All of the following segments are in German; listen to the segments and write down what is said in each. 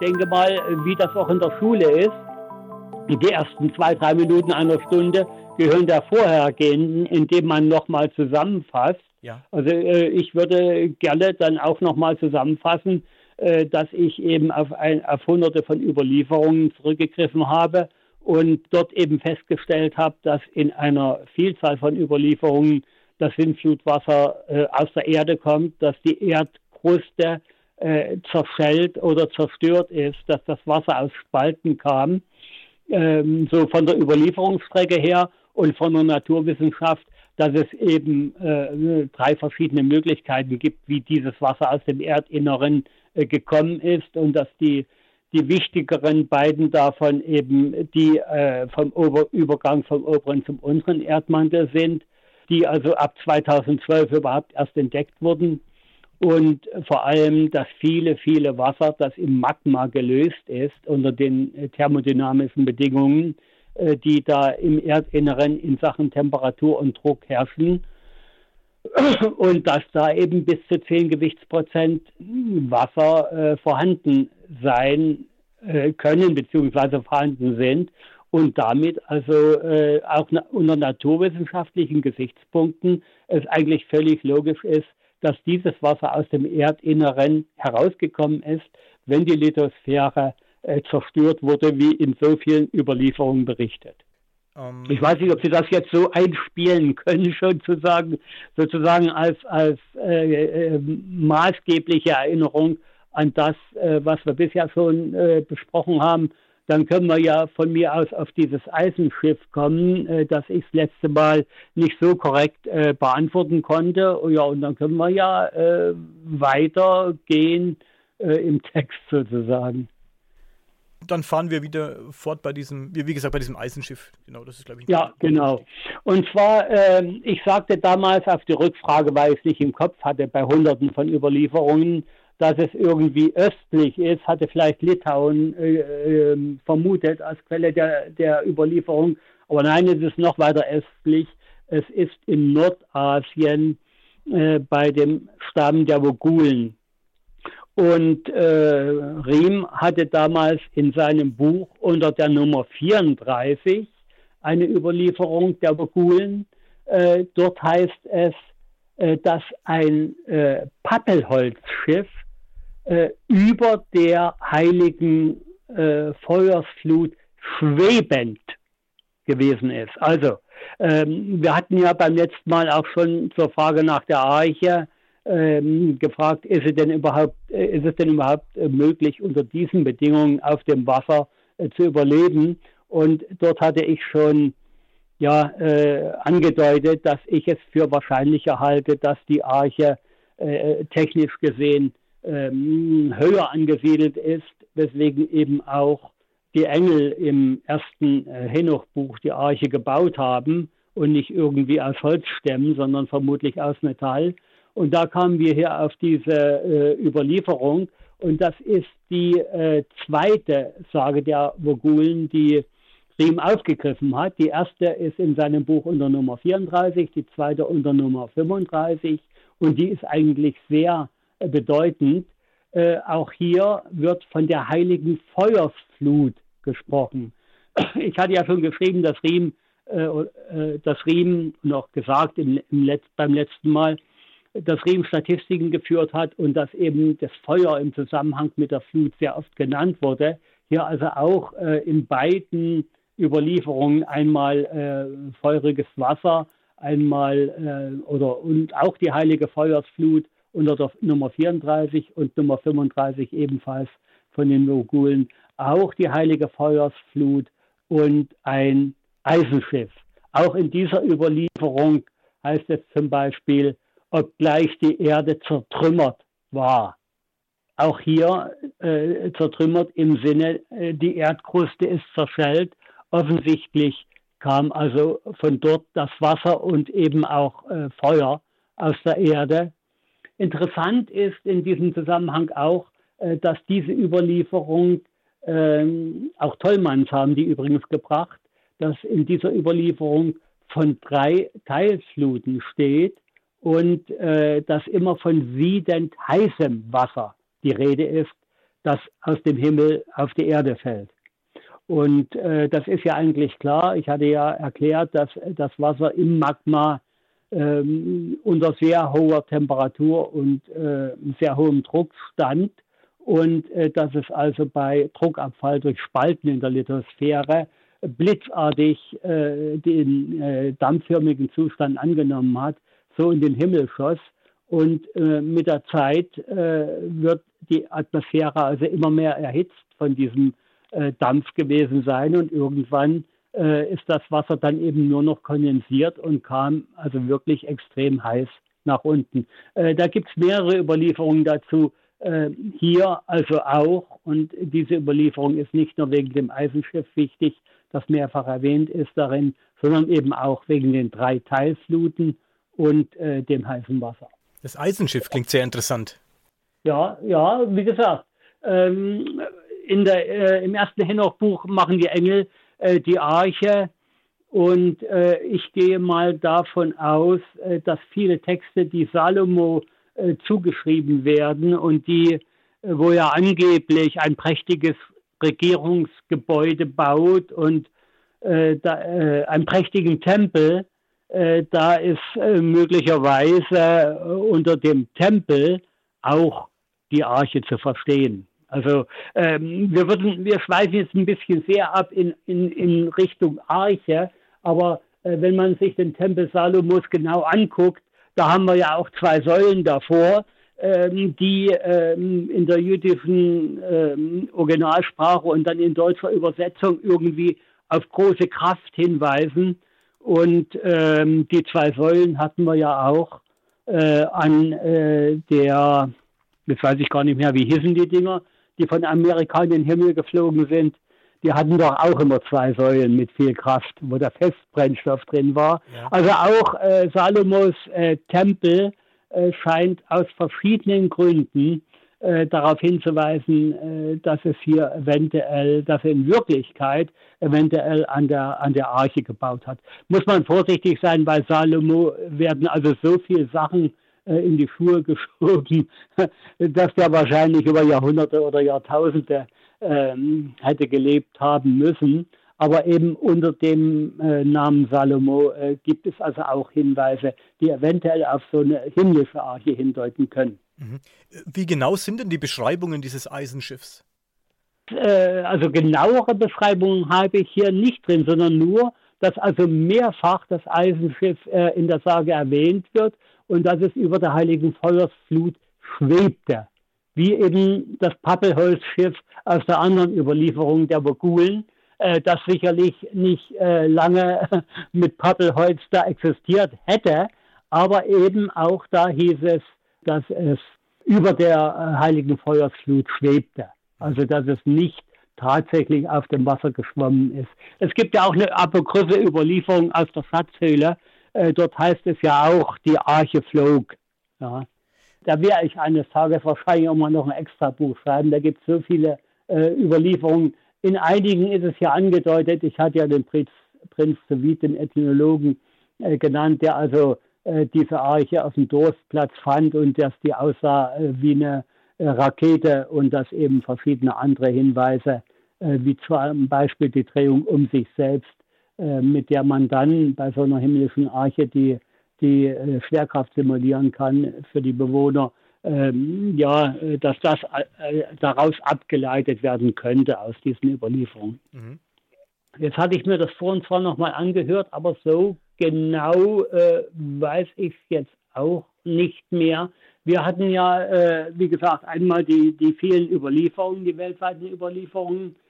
denke mal, wie das auch in der Schule ist. Die ersten zwei, drei Minuten einer Stunde gehören der vorhergehenden, indem man nochmal zusammenfasst. Ja. Also äh, ich würde gerne dann auch nochmal zusammenfassen, äh, dass ich eben auf, ein, auf hunderte von Überlieferungen zurückgegriffen habe und dort eben festgestellt habe, dass in einer Vielzahl von Überlieferungen das Sintflutwasser äh, aus der Erde kommt, dass die Erdkruste äh, zerschellt oder zerstört ist, dass das Wasser aus Spalten kam, ähm, so von der Überlieferungsstrecke her und von der Naturwissenschaft, dass es eben äh, drei verschiedene Möglichkeiten gibt, wie dieses Wasser aus dem Erdinneren äh, gekommen ist und dass die die wichtigeren beiden davon eben die äh, vom Ober Übergang vom oberen zum unteren Erdmantel sind, die also ab 2012 überhaupt erst entdeckt wurden und vor allem das viele, viele Wasser, das im Magma gelöst ist unter den äh, thermodynamischen Bedingungen, äh, die da im Erdinneren in Sachen Temperatur und Druck herrschen und dass da eben bis zu 10 Gewichtsprozent Wasser äh, vorhanden sein können bzw. vorhanden sind und damit also auch unter naturwissenschaftlichen Gesichtspunkten es eigentlich völlig logisch ist, dass dieses Wasser aus dem Erdinneren herausgekommen ist, wenn die Lithosphäre äh, zerstört wurde, wie in so vielen Überlieferungen berichtet. Um, ähm, ich weiß nicht, ob Sie das jetzt so einspielen können, schon zu sagen, sozusagen als, als äh, äh, maßgebliche Erinnerung an das, äh, was wir bisher schon äh, besprochen haben. Dann können wir ja von mir aus auf dieses Eisenschiff kommen, äh, das ich das letzte Mal nicht so korrekt äh, beantworten konnte. Ja, und dann können wir ja weitergehen im Text sozusagen dann fahren wir wieder fort bei diesem, wie gesagt, bei diesem Eisenschiff. Genau, das ist, glaube ich. Ja, genau. Und zwar, äh, ich sagte damals auf die Rückfrage, weil ich es nicht im Kopf hatte, bei Hunderten von Überlieferungen, dass es irgendwie östlich ist, hatte vielleicht Litauen äh, äh, vermutet als Quelle der, der Überlieferung. Aber nein, es ist noch weiter östlich. Es ist in Nordasien äh, bei dem Stamm der Vogulen. Und äh, Riem hatte damals in seinem Buch unter der Nummer 34 eine Überlieferung der Vogulen. Äh, dort heißt es, äh, dass ein äh, Pappelholzschiff äh, über der heiligen äh, Feuersflut schwebend gewesen ist. Also, ähm, wir hatten ja beim letzten Mal auch schon zur Frage nach der Arche ähm, gefragt, ist es denn überhaupt, äh, ist es denn überhaupt äh, möglich, unter diesen Bedingungen auf dem Wasser äh, zu überleben? Und dort hatte ich schon ja, äh, angedeutet, dass ich es für wahrscheinlicher halte, dass die Arche äh, technisch gesehen ähm, höher angesiedelt ist, weswegen eben auch die Engel im ersten äh, Henoch-Buch die Arche gebaut haben und nicht irgendwie aus Holzstämmen, sondern vermutlich aus Metall. Und da kamen wir hier auf diese äh, Überlieferung. Und das ist die äh, zweite Sage der Vogulen, die Riem aufgegriffen hat. Die erste ist in seinem Buch unter Nummer 34, die zweite unter Nummer 35. Und die ist eigentlich sehr bedeutend. Äh, auch hier wird von der heiligen Feuersflut gesprochen. Ich hatte ja schon geschrieben, dass Riem, äh, äh, dass Riem noch gesagt im, im Letz-, beim letzten Mal, dass Riem Statistiken geführt hat und dass eben das Feuer im Zusammenhang mit der Flut sehr oft genannt wurde. Hier also auch äh, in beiden Überlieferungen einmal äh, feuriges Wasser, einmal äh, oder und auch die heilige Feuersflut unter der Nummer 34 und Nummer 35 ebenfalls von den Mogulen auch die heilige Feuersflut und ein Eisenschiff. Auch in dieser Überlieferung heißt es zum Beispiel, obgleich die Erde zertrümmert war. Auch hier äh, zertrümmert im Sinne, äh, die Erdkruste ist zerschellt. Offensichtlich kam also von dort das Wasser und eben auch äh, Feuer aus der Erde. Interessant ist in diesem Zusammenhang auch, äh, dass diese Überlieferung, ähm, auch Tollmanns haben die übrigens gebracht, dass in dieser Überlieferung von drei Teilfluten steht und äh, dass immer von siedend heißem Wasser die Rede ist, das aus dem Himmel auf die Erde fällt. Und äh, das ist ja eigentlich klar. Ich hatte ja erklärt, dass das Wasser im Magma ähm, unter sehr hoher Temperatur und äh, sehr hohem Druck stand und äh, dass es also bei Druckabfall durch Spalten in der Lithosphäre blitzartig äh, den äh, dampfförmigen Zustand angenommen hat, so in den Himmel schoss. Und äh, mit der Zeit äh, wird die Atmosphäre also immer mehr erhitzt von diesem Dampf gewesen sein und irgendwann äh, ist das Wasser dann eben nur noch kondensiert und kam also wirklich extrem heiß nach unten. da gibt es mehrere Überlieferungen dazu. hier also auch und diese Überlieferung ist nicht nur wegen dem Eisenschiff wichtig, das mehrfach erwähnt ist darin, sondern eben auch wegen den drei Teilfluten und äh, dem heißen Wasser. Das Eisenschiff klingt sehr interessant. Ja, ja, wie gesagt, ähm, der, äh, im ersten Henoch-Buch machen die Engel äh, die Arche und äh, ich gehe mal davon aus, äh, dass viele Texte, die Salomo äh, zugeschrieben werden und die, wo er angeblich ein prächtiges Regierungsgebäude baut und äh, da, äh, einen prächtigen Tempel. Äh, da ist äh, möglicherweise äh, unter dem Tempel auch die Arche zu verstehen. Also ähm, wir würden, wir schweifen jetzt ein bisschen sehr ab in, in, in Richtung Arche, aber äh, wenn man sich den Tempel Salomos genau anguckt, da haben wir ja auch zwei Säulen davor ähm, die ähm, in der jüdischen ähm, Originalsprache und dann in deutscher Übersetzung irgendwie auf große Kraft hinweisen. Und ähm, die zwei Säulen hatten wir ja auch äh, an äh, der, jetzt weiß ich gar nicht mehr, wie hießen die Dinger, die von Amerika in den Himmel geflogen sind. Die hatten doch auch immer zwei Säulen mit viel Kraft, wo der Festbrennstoff drin war. Ja. Also auch äh, Salomos äh, Tempel äh, scheint aus verschiedenen Gründen äh, darauf hinzuweisen, äh, dass es hier eventuell, dass er in Wirklichkeit eventuell an der, an der Arche gebaut hat. Muss man vorsichtig sein, bei Salomo werden also so viele Sachen in die Schuhe geschoben, dass der wahrscheinlich über Jahrhunderte oder Jahrtausende ähm, hätte gelebt haben müssen. Aber eben unter dem äh, Namen Salomo äh, gibt es also auch Hinweise, die eventuell auf so eine himmlische Arche hindeuten können. Mhm. Wie genau sind denn die Beschreibungen dieses Eisenschiffs? Äh, also genauere Beschreibungen habe ich hier nicht drin, sondern nur, dass also mehrfach das Eisenschiff äh, in der Sage erwähnt wird und dass es über der heiligen Feuersflut schwebte. Wie eben das Pappelholzschiff aus der anderen Überlieferung der Mogulen, äh, das sicherlich nicht äh, lange mit Pappelholz da existiert hätte, aber eben auch da hieß es, dass es über der äh, heiligen Feuersflut schwebte. Also dass es nicht tatsächlich auf dem Wasser geschwommen ist. Es gibt ja auch eine apokryphe Überlieferung aus der Schatzhöhle. Äh, dort heißt es ja auch, die Arche flog. Ja. Da werde ich eines Tages wahrscheinlich auch mal noch ein extra Buch schreiben. Da gibt es so viele äh, Überlieferungen, in einigen ist es ja angedeutet, ich hatte ja den Prinz, Prinz Soviet, den Ethnologen, äh, genannt, der also äh, diese Arche auf dem Dorfplatz fand und dass die aussah äh, wie eine Rakete und dass eben verschiedene andere Hinweise, wie zum Beispiel die Drehung um sich selbst, äh, mit der man dann bei so einer himmlischen Arche die, die Schwerkraft simulieren kann für die Bewohner, ähm, ja, äh, dass das äh, daraus abgeleitet werden könnte aus diesen Überlieferungen. Mhm. Jetzt hatte ich mir das vorhin zwar nochmal angehört, aber so genau äh, weiß ich es jetzt auch nicht mehr. Wir hatten ja, äh, wie gesagt, einmal die, die vielen Überlieferungen, die weltweiten Überlieferungen äh,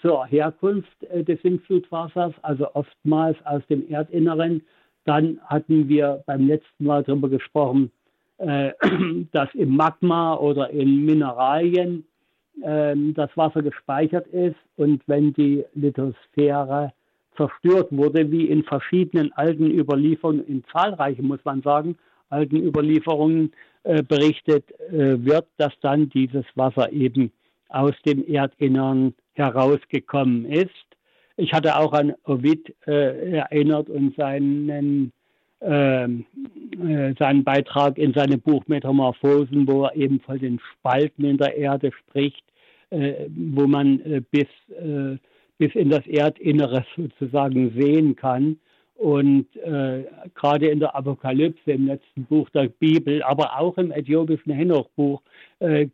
zur Herkunft äh, des Sintflutwassers, also oftmals aus dem Erdinneren. Dann hatten wir beim letzten Mal darüber gesprochen, äh, dass im Magma oder in Mineralien ähm, das Wasser gespeichert ist und wenn die Lithosphäre zerstört wurde, wie in verschiedenen alten Überlieferungen, in zahlreichen muss man sagen, alten Überlieferungen äh, berichtet äh, wird, dass dann dieses Wasser eben aus dem Erdinnern herausgekommen ist. Ich hatte auch an Ovid äh, erinnert und seinen ähm, äh, seinen Beitrag in seinem Buch Metamorphosen, wo er eben von den Spalten in der Erde spricht. äh, wo man äh, bis, äh, bis in das Erdinnere sozusagen sehen kann. Und gerade in der Apokalypse, im letzten Buch der Bibel, aber auch im äthiopischen Henoch-Buch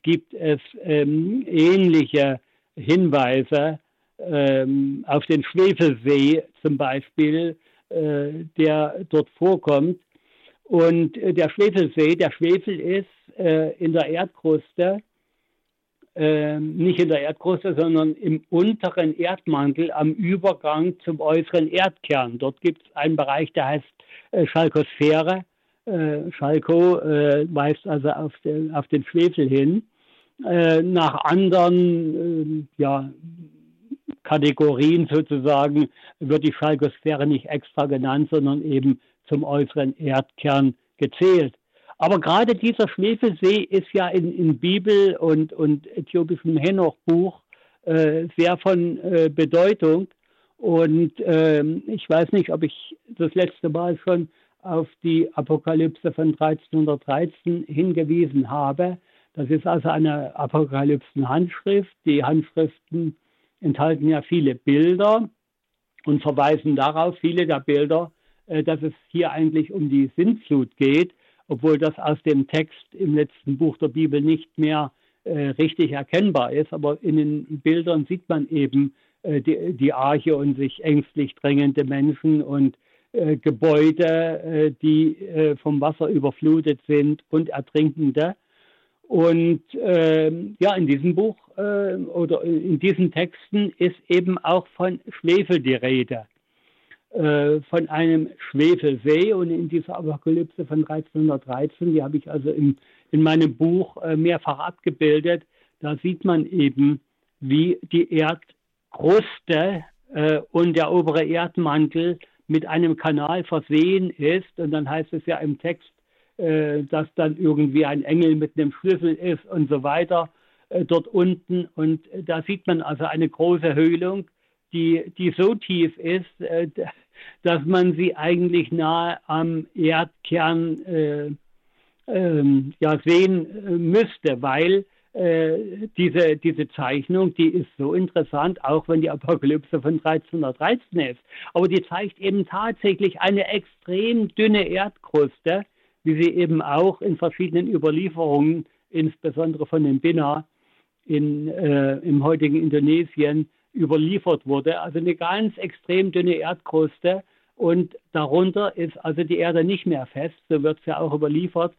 gibt es ähm, ähnliche Hinweise ähm, auf den Schwefelsee zum Beispiel, äh, der dort vorkommt. Und äh, der Schwefelsee, der Schwefel ist äh, in der Erdkruste, äh, nicht in der Erdkruste, sondern im unteren Erdmantel am Übergang zum äußeren Erdkern. Dort gibt es einen Bereich, der heißt äh, Schalkosphäre. Äh, Schalko äh, weist also auf den, auf den Schwefel hin. Nach anderen ja, Kategorien sozusagen wird die Schalkosphäre nicht extra genannt, sondern eben zum äußeren Erdkern gezählt. Aber gerade dieser Schwefelsee ist ja in, in Bibel und, und äthiopischem Henoch-Buch äh, sehr von äh, Bedeutung. Und äh, ich weiß nicht, ob ich das letzte Mal schon auf die Apokalypse von 1313 hingewiesen habe. Das ist also eine Apokalypsen-Handschrift. Die Handschriften enthalten ja viele Bilder und verweisen darauf, viele der Bilder, äh, dass es hier eigentlich um die Sintflut geht, obwohl das aus dem Text im letzten Buch der Bibel nicht mehr äh, richtig erkennbar ist. Aber in den Bildern sieht man eben äh, die, die, Arche und sich ängstlich drängende Menschen und Gebäude, die vom Wasser überflutet sind und Ertrinkende. Und ähm, ja, in diesem Buch äh, oder in diesen Texten ist eben auch von Schwefel die Rede. Äh, von einem Schwefelsee und in dieser Apokalypse von 1313, die habe ich also im, in meinem Buch äh, mehrfach abgebildet, da sieht man eben, wie die Erdkruste äh, und der obere Erdmantel mit einem Kanal versehen ist. Und dann heißt es ja im Text, äh, dass dann irgendwie ein Engel mit einem Schlüssel ist und so weiter äh, dort unten. Und äh, da sieht man also eine große Höhlung, die, die so tief ist, dass man sie eigentlich nahe am Erdkern äh, ähm, ja, sehen müsste, weil äh, diese, diese Zeichnung, die ist so interessant, auch wenn die Apokalypse von 1313 ist. Aber die zeigt eben tatsächlich eine extrem dünne Erdkruste, wie sie eben auch in verschiedenen Überlieferungen, insbesondere von den Binna in, äh, im heutigen Indonesien, überliefert wurde. Also eine ganz extrem dünne Erdkruste und darunter ist also die Erde nicht mehr fest, so wird es ja auch überliefert.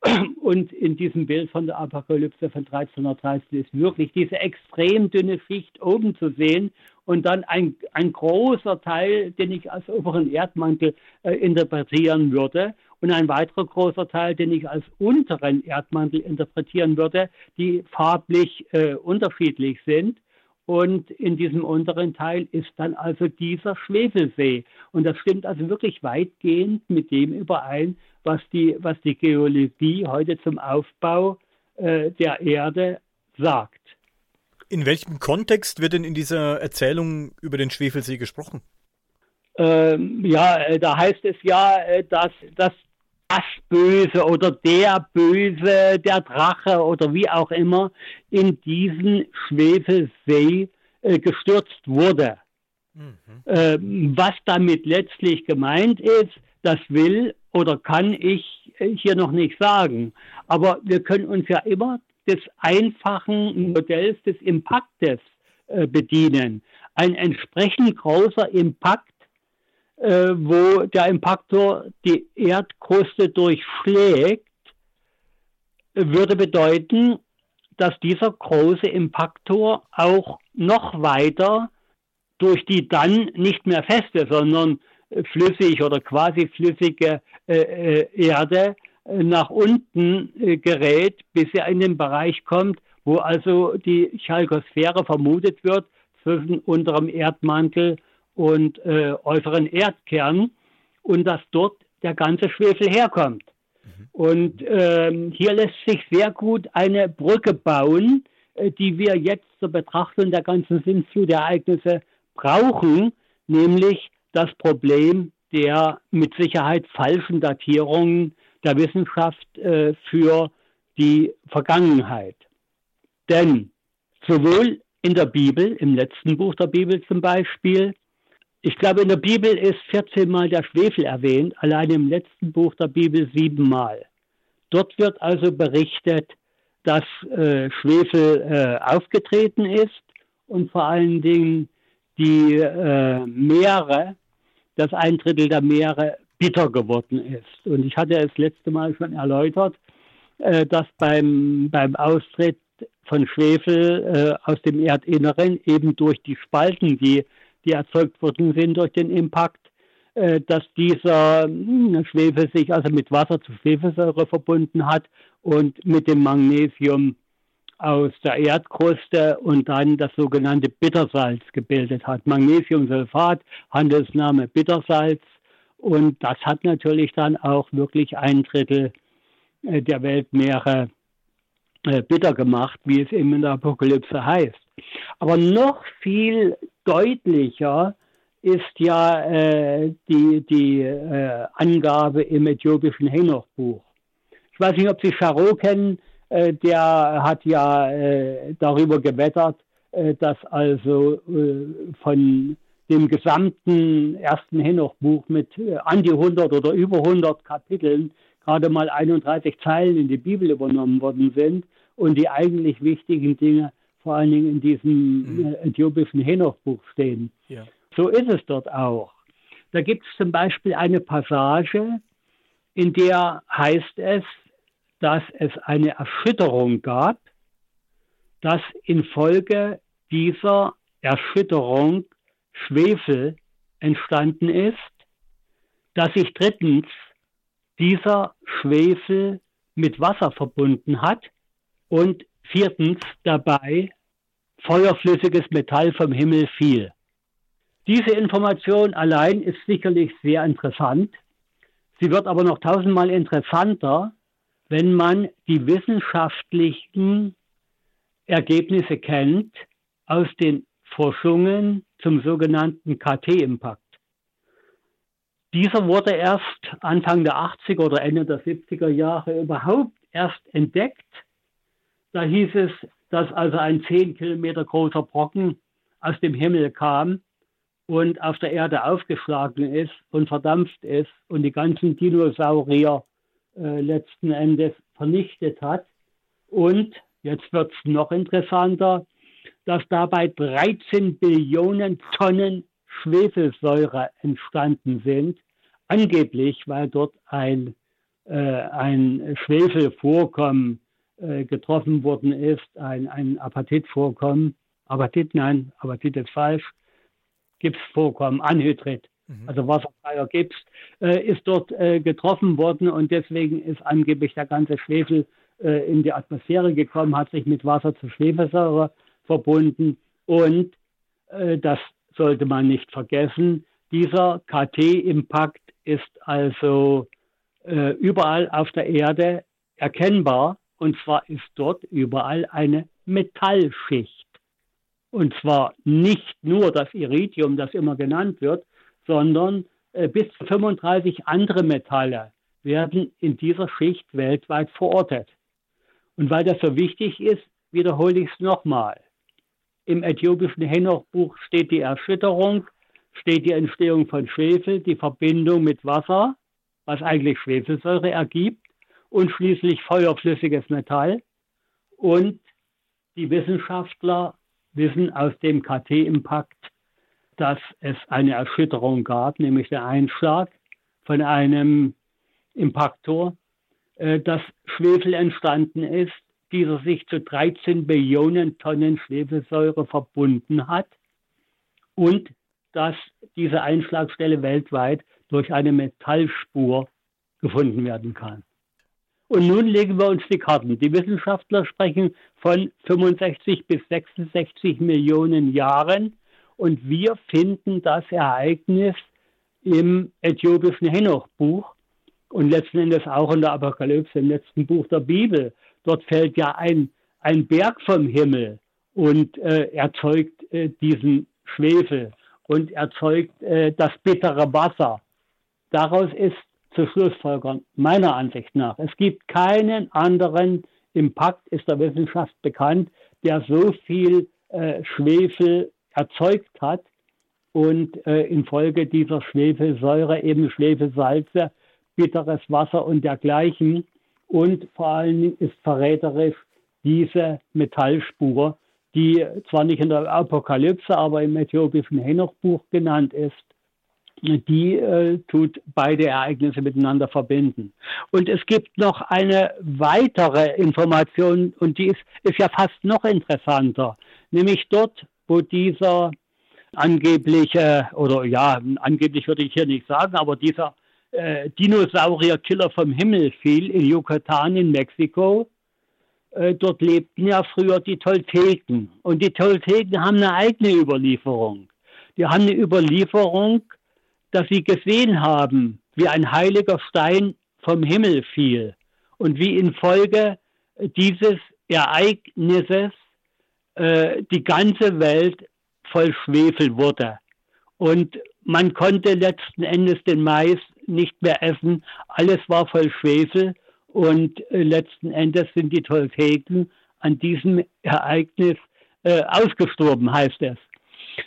Und in diesem Bild von der Apokalypse von 1330 ist wirklich diese extrem dünne Schicht oben zu sehen und dann ein, ein großer Teil, den ich als oberen Erdmantel äh, interpretieren würde und ein weiterer großer Teil, den ich als unteren Erdmantel interpretieren würde, die farblich äh, unterschiedlich sind. Und in diesem unteren Teil ist dann also dieser Schwefelsee. Und das stimmt also wirklich weitgehend mit dem überein, was die, was die Geologie heute zum Aufbau äh, der Erde sagt. In welchem Kontext wird denn in dieser Erzählung über den Schwefelsee gesprochen? Ähm, ja, äh, da heißt es ja, äh, dass, dass das Böse oder der Böse, der Drache oder wie auch immer in diesen Schwefelsee äh, gestürzt wurde. Mhm. Ähm, was damit letztlich gemeint ist, das will oder kann ich äh, hier noch nicht sagen. Aber wir können uns ja immer des einfachen Modells des Impaktes äh, bedienen. Ein entsprechend großer Impakt äh, wo der Impaktor die Erdkruste durchschlägt, würde bedeuten, dass dieser große Impaktor auch noch weiter durch die dann nicht mehr feste, sondern flüssig oder quasi flüssige äh, äh Erde äh, nach unten äh, gerät, bis er in den Bereich kommt, wo also die Chalkosphäre vermutet wird zwischen unterem Erdmantel und äh, äußeren Erdkern und dass dort der ganze Schwefel herkommt. Mhm. Und ähm, hier lässt sich sehr gut eine Brücke bauen, äh, die wir jetzt zur Betrachtung der ganzen Sintflutereignisse brauchen, nämlich das Problem der mit Sicherheit falschen Datierungen der Wissenschaft äh, für die Vergangenheit. Denn sowohl in der Bibel, im letzten Buch der Bibel zum Beispiel. Ich glaube, in der Bibel ist 14 Mal der Schwefel erwähnt, allein im letzten Buch der Bibel siebenmal. Dort wird also berichtet, dass äh, Schwefel äh, aufgetreten ist und vor allen Dingen die äh, Meere, das ein Drittel der Meere bitter geworden ist. Und ich hatte es letzte Mal schon erläutert, äh, dass beim, beim Austritt von Schwefel äh, aus dem Erdinneren eben durch die Spalten, die, die erzeugt worden sind durch den Impact, äh, dass dieser hm, Schwefel sich also mit Wasser zu Schwefelsäure verbunden hat und mit dem Magnesium aus der Erdkruste und dann das sogenannte Bittersalz gebildet hat. Magnesiumsulfat, Handelsname Bittersalz. Und das hat natürlich dann auch wirklich ein Drittel äh, der Weltmeere äh, bitter gemacht, wie es eben in der Apokalypse heißt. Aber noch viel deutlicher ist ja äh, die, die äh, Angabe im äthiopischen Henoch-Buch. Ich weiß nicht, ob Sie Charot kennen, äh, der hat ja äh, darüber gewettert, äh, dass also von dem gesamten ersten Henoch-Buch mit an die 100 oder über 100 Kapiteln gerade mal 31 Zeilen in die Bibel übernommen worden sind und die eigentlich wichtigen Dinge vor allen Dingen in diesem mhm. äthiopischen Henoch-Buch stehen. Ja. So ist es dort auch. Da gibt es zum Beispiel eine Passage, in der heißt es, dass es eine Erschütterung gab, dass infolge dieser Erschütterung Schwefel entstanden ist, dass sich drittens dieser Schwefel mit Wasser verbunden hat und viertens dabei feuerflüssiges Metall vom Himmel fiel. Diese Information allein ist sicherlich sehr interessant. Sie wird aber noch tausendmal interessanter, wenn man die wissenschaftlichen Ergebnisse kennt aus den Forschungen zum sogenannten KT-Impact. Dieser wurde erst Anfang der 80er oder Ende der 70er Jahre überhaupt erst entdeckt. Da hieß es, dass also ein 10 Kilometer großer Brocken aus dem Himmel kam und auf der Erde aufgeschlagen ist und verdampft ist und die ganzen Dinosaurier äh, letzten Endes vernichtet hat. Und jetzt wird es noch interessanter, dass dabei 13 Billionen Tonnen Schwefelsäure entstanden sind, angeblich, weil dort ein, äh, ein Schwefelvorkommen äh, getroffen worden ist, ein, ein Apatitvorkommen. Apatit, nein, Apatit ist falsch. Gipsvorkommen, Anhydrit mhm. also wasserfreier Gips, äh, ist dort äh, getroffen worden und deswegen ist angeblich der ganze Schwefel äh, in die Atmosphäre gekommen, hat sich mit Wasser zu Schwefelsäure verbunden und äh, das sollte man nicht vergessen. Dieser KT-Impact ist also überall auf der Erde erkennbar und zwar ist dort überall eine Metallschicht. Und zwar nicht nur das Iridium, das immer genannt wird, sondern äh, bis zu 35 andere Metalle werden in dieser Schicht weltweit verortet. Und weil das so wichtig ist, wiederhole ich es nochmal. Im äthiopischen Henoch-Buch steht die Erschütterung, steht die Entstehung von Schwefel, die Verbindung mit Wasser, was eigentlich Schwefelsäure ergibt, und schließlich feuerflüssiges Metall. Und die Wissenschaftler wissen aus dem KT-Impact, dass es eine Erschütterung gab, nämlich der Einschlag von einem Impaktor, äh, dass Schwefel entstanden ist, dieser sich zu 13 Billionen Tonnen Schwefelsäure verbunden hat und dass diese Einschlagstelle weltweit durch eine Metallspur gefunden werden kann. Und nun legen wir uns die Karten. Die Wissenschaftler sprechen von 65 bis 66 Millionen Jahren und wir finden das Ereignis im äthiopischen Henoch-Buch und letzten Endes auch in der Apokalypse, im letzten Buch der Bibel. Dort fällt ja ein, ein Berg vom Himmel und äh, erzeugt äh, diesen Schwefel und erzeugt äh, das bittere Wasser. Daraus ist zu Schlussfolgern, meiner Ansicht nach, es gibt keinen anderen Impact, ist der Wissenschaft bekannt, der so viel äh, Schwefel erzeugt hat und äh, infolge dieser Schwefelsäure eben Schwefelsalze, bitteres Wasser und dergleichen. Und vor allen Dingen ist verräterisch diese Metallspur, die zwar nicht in der Apokalypse, aber im äthiopischen Henoch-Buch genannt ist, die äh, tut beide Ereignisse miteinander verbinden. Und es gibt noch eine weitere Information, und die ist, ist ja fast noch interessanter, nämlich dort, wo dieser angebliche, oder ja, angeblich würde ich hier nicht sagen, aber dieser äh, Dinosaurier-Killer vom Himmel fiel in Yucatan in Mexiko, äh, dort lebten ja früher die Tolteken. Und die Tolteken haben eine eigene Überlieferung. Die haben eine Überlieferung, dass sie gesehen haben, wie ein heiliger Stein vom Himmel fiel und wie infolge dieses Ereignisses äh, die ganze Welt voll Schwefel wurde. Und man konnte letzten Endes den Mais nicht mehr essen. Alles war voll Schwefel. Und äh, letzten Endes sind die Tolteken an diesem Ereignis äh, ausgestorben, heißt es.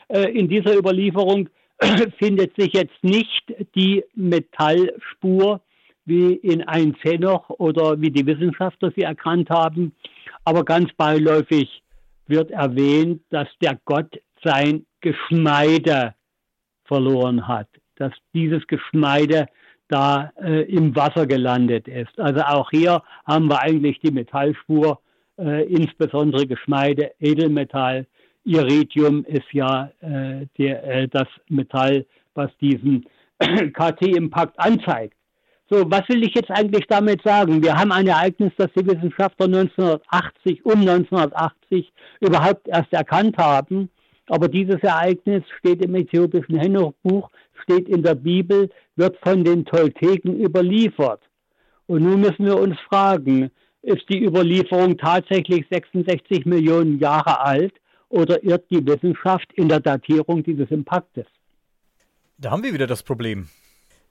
Äh, in dieser Überlieferung findet sich jetzt nicht die Metallspur wie in ein Zenoch oder wie die Wissenschaftler sie erkannt haben, aber ganz beiläufig wird erwähnt, dass der Gott sein Geschmeide verloren hat, dass dieses Geschmeide da äh, im Wasser gelandet ist. Also auch hier haben wir eigentlich die Metallspur, äh, insbesondere Geschmeide, Edelmetall. Iridium ist ja äh, der, äh, das Metall, was diesen KT-Impact anzeigt. So, was will ich jetzt eigentlich damit sagen? Wir haben ein Ereignis, das die Wissenschaftler 1980, um 1980 überhaupt erst erkannt haben. Aber dieses Ereignis steht im äthiopischen Henoch-Buch, steht in der Bibel, wird von den Tolteken überliefert. Und nun müssen wir uns fragen, ist die Überlieferung tatsächlich 66 Millionen Jahre alt oder irrt die Wissenschaft in der Datierung dieses Impaktes? Da haben wir wieder das Problem.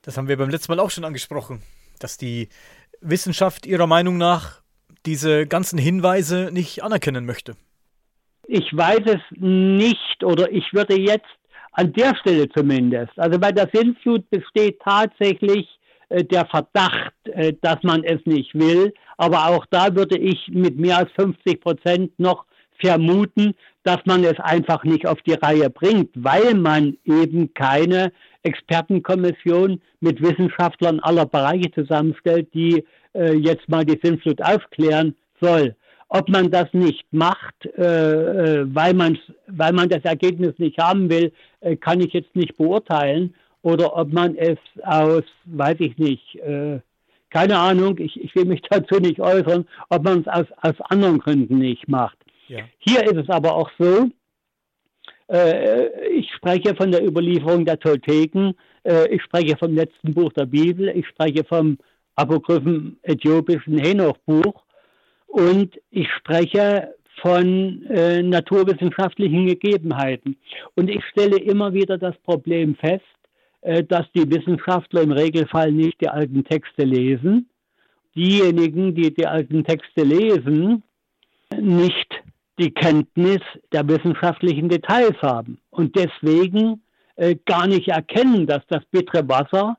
Das haben wir beim letzten Mal auch schon angesprochen, dass die Wissenschaft ihrer Meinung nach diese ganzen Hinweise nicht anerkennen möchte. Ich weiß es nicht oder ich würde jetzt an der Stelle zumindest, also bei der Sintflut besteht tatsächlich äh, der Verdacht, äh, dass man es nicht will, aber auch da würde ich mit mehr als 50 Prozent noch vermuten, dass man es einfach nicht auf die Reihe bringt, weil man eben keine Expertenkommission mit Wissenschaftlern aller Bereiche zusammenstellt, die äh, jetzt mal die Sintflut aufklären soll. Ob man das nicht macht, äh, äh weil, weil man das Ergebnis nicht haben will, äh, kann ich jetzt nicht beurteilen. Oder ob man es aus, weiß ich nicht, äh, keine Ahnung, ich, ich will mich dazu nicht äußern, ob man es aus, aus anderen Gründen nicht macht. Hier ist es aber auch so, äh, ich spreche von der Überlieferung der Tolteken, äh, ich spreche vom letzten Buch der Bibel, ich spreche vom apokryphen äthiopischen Henoch-Buch und ich spreche von äh, naturwissenschaftlichen Gegebenheiten. Und ich stelle immer wieder das Problem fest, äh, dass die Wissenschaftler im Regelfall nicht die alten Texte lesen. Diejenigen, die die alten Texte lesen, nicht die Kenntnis der wissenschaftlichen Details haben und deswegen äh, gar nicht erkennen, dass das bittere Wasser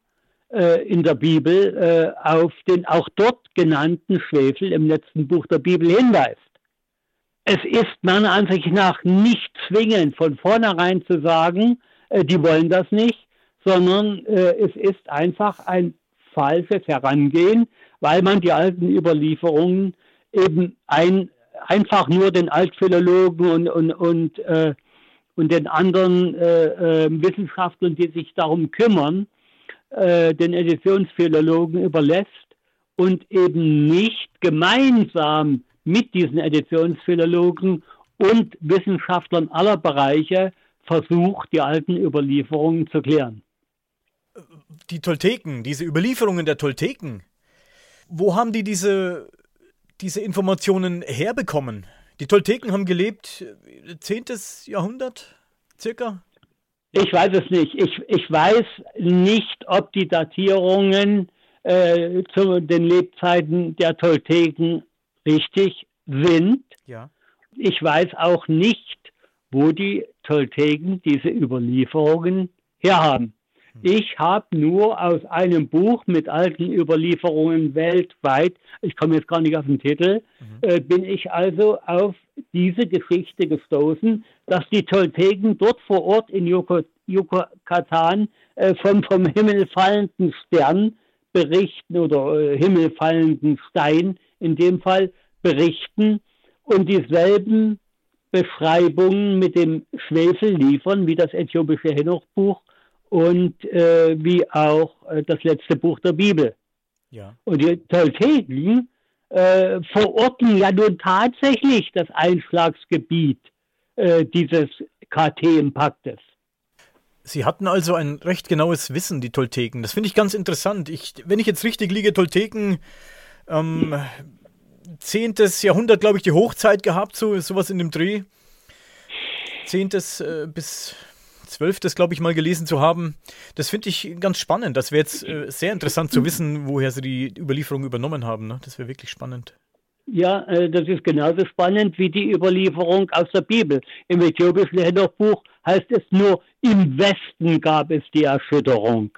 äh, in der Bibel äh, auf den auch dort genannten Schwefel im letzten Buch der Bibel hinweist. Es ist meiner Ansicht nach nicht zwingend von vornherein zu sagen, äh, die wollen das nicht, sondern äh, es ist einfach ein falsches Herangehen, weil man die alten Überlieferungen eben ein, einfach nur den Altphilologen und, und, und, äh, und den anderen äh, äh, Wissenschaftlern, die sich darum kümmern, äh, den Editionsphilologen überlässt und eben nicht gemeinsam mit diesen Editionsphilologen und Wissenschaftlern aller Bereiche versucht, die alten Überlieferungen zu klären. Die Tolteken, diese Überlieferungen der Tolteken, wo haben die diese diese Informationen herbekommen? Die Tolteken haben gelebt, 10. Jahrhundert circa? Ich weiß es nicht. Ich, ich weiß nicht, ob die Datierungen äh, zu den Lebzeiten der Tolteken richtig sind. Ja. Ich weiß auch nicht, wo die Tolteken diese Überlieferungen herhaben. Ich habe nur aus einem Buch mit alten Überlieferungen weltweit, ich komme jetzt gar nicht auf den Titel, mhm. äh, bin ich also auf diese Geschichte gestoßen, dass die Tolteken dort vor Ort in Yucatan äh, vom vom Himmel fallenden Stern berichten oder äh, himmelfallenden Stein in dem Fall berichten und dieselben Beschreibungen mit dem Schwefel liefern, wie das äthiopische Henoch-Buch und äh, wie auch äh, das letzte Buch der Bibel. Ja. Und die Tolteken äh, verorten ja nun tatsächlich das Einschlagsgebiet äh, dieses KTM-Paktes. Sie hatten also ein recht genaues Wissen, die Tolteken. Das finde ich ganz interessant. Ich, wenn ich jetzt richtig liege, Tolteken, ähm, 10. Jahrhundert, glaube ich, die Hochzeit gehabt, so sowas in dem Dreh. 10. Äh, bis 12. das, glaube ich, mal gelesen zu haben. Das finde ich ganz spannend. Das wäre jetzt äh, sehr interessant zu wissen, woher sie die Überlieferung übernommen haben. Ne? Das wäre wirklich spannend. Ja, äh, das ist genauso spannend wie die Überlieferung aus der Bibel. Im äthiopischen Henochbuch heißt es nur, im Westen gab es die Erschütterung.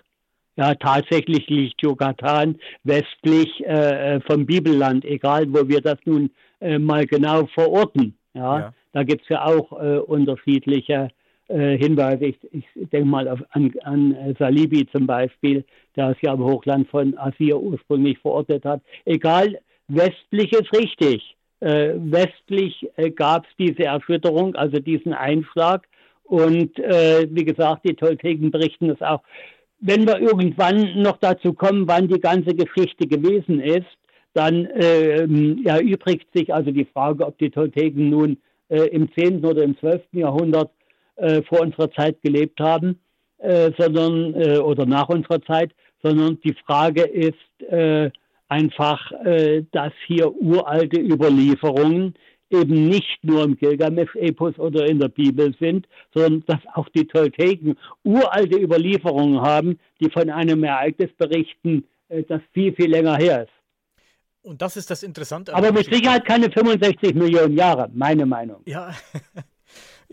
Ja, tatsächlich liegt Yucatan westlich äh, äh vom Bibelland, egal wo wir das nun äh, mal genau verorten. Ja, ja. da gibt es ja auch äh, unterschiedliche Hinweise. Ich, ich denke mal auf, an, an Salibi zum Beispiel, der es ja im Hochland von Assir ursprünglich verortet hat. Egal, westlich ist richtig. Äh, westlich äh, gab es diese Erschütterung, also diesen Einschlag. Und äh, wie gesagt, die Tolteken berichten es auch. Wenn wir irgendwann noch dazu kommen, wann die ganze Geschichte gewesen ist, dann äh, erübrigt sich also die Frage, ob die Tolteken nun äh, im 10. oder im 12. Jahrhundert äh, vor unserer Zeit gelebt haben, äh, sondern äh, oder nach unserer Zeit, sondern die Frage ist äh, einfach, äh, dass hier uralte Überlieferungen eben nicht nur im Gilgamesch-Epos oder in der Bibel sind, sondern dass auch die Tolteken uralte Überlieferungen haben, die von einem Ereignis berichten, äh, das viel, viel länger her ist. Und das ist das Interessante. Aber mit Sicherheit keine 65 Millionen Jahre, meine Meinung. Ja,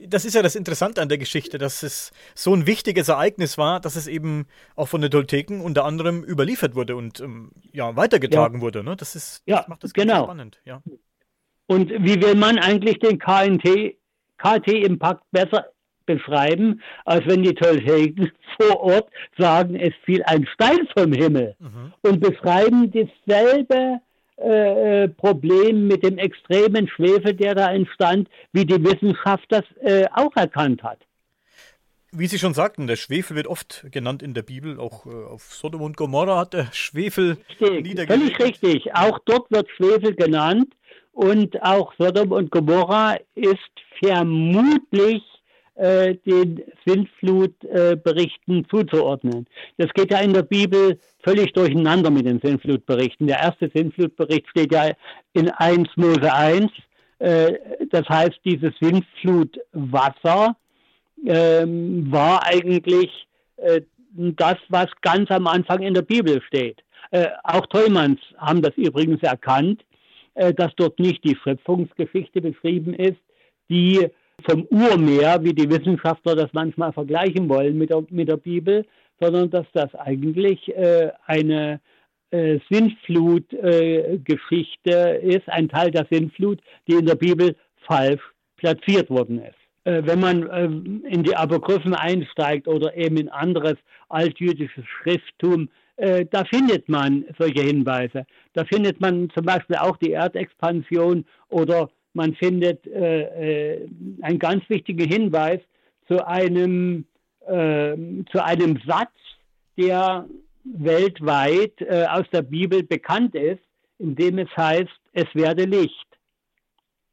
das ist ja das Interessante an der Geschichte, dass es so ein wichtiges Ereignis war, dass es eben auch von den Tolteken unter anderem überliefert wurde und ähm, ja, weitergetragen ja. wurde. Ne? Das, ist, ja, das macht das genau. spannend. Ja. Und wie will man eigentlich den KNT, KT-Impact besser beschreiben, als wenn die Tolteken vor Ort sagen, es fiel ein Stein vom Himmel mhm. und beschreiben dasselbe äh, äh, Problem mit dem extremen Schwefel, der da entstand, wie die Wissenschaft das äh, auch erkannt hat. Wie Sie schon sagten, der Schwefel wird oft genannt in der Bibel. Auch äh, auf Sodom und Gomorra hat der Schwefel niedergelegt. Völlig richtig. Auch dort wird Schwefel genannt. Und auch Sodom und Gomorra ist vermutlich äh, den Sintflutberichten zuzuordnen. Das geht ja in der Bibel völlig durcheinander mit den Sintflutberichten. Der erste Sintflutbericht steht ja in 1 Mose 1. Äh, das heißt, dieses Sintflutwasser ähm, war eigentlich äh, das, was ganz am Anfang in der Bibel steht. Auch Teumanns haben das übrigens erkannt, dass dort nicht die Schöpfungsgeschichte beschrieben ist, die vom Urmeer, wie die Wissenschaftler das manchmal vergleichen wollen mit der, mit der Bibel, sondern dass das eigentlich äh, eine äh, Sintflut-Geschichte äh, ist, ein Teil der Sintflut, die in der Bibel falsch platziert worden ist. Äh, wenn man äh, in die Apokryphen einsteigt oder eben in anderes altjüdisches Schrifttum, äh, da findet man solche Hinweise. Da findet man zum Beispiel auch die Erdexpansion oder man findet äh, äh, einen ganz wichtigen Hinweis zu einem, äh, zu einem Satz, der weltweit äh, aus der Bibel bekannt ist, in dem es heißt, es werde Licht.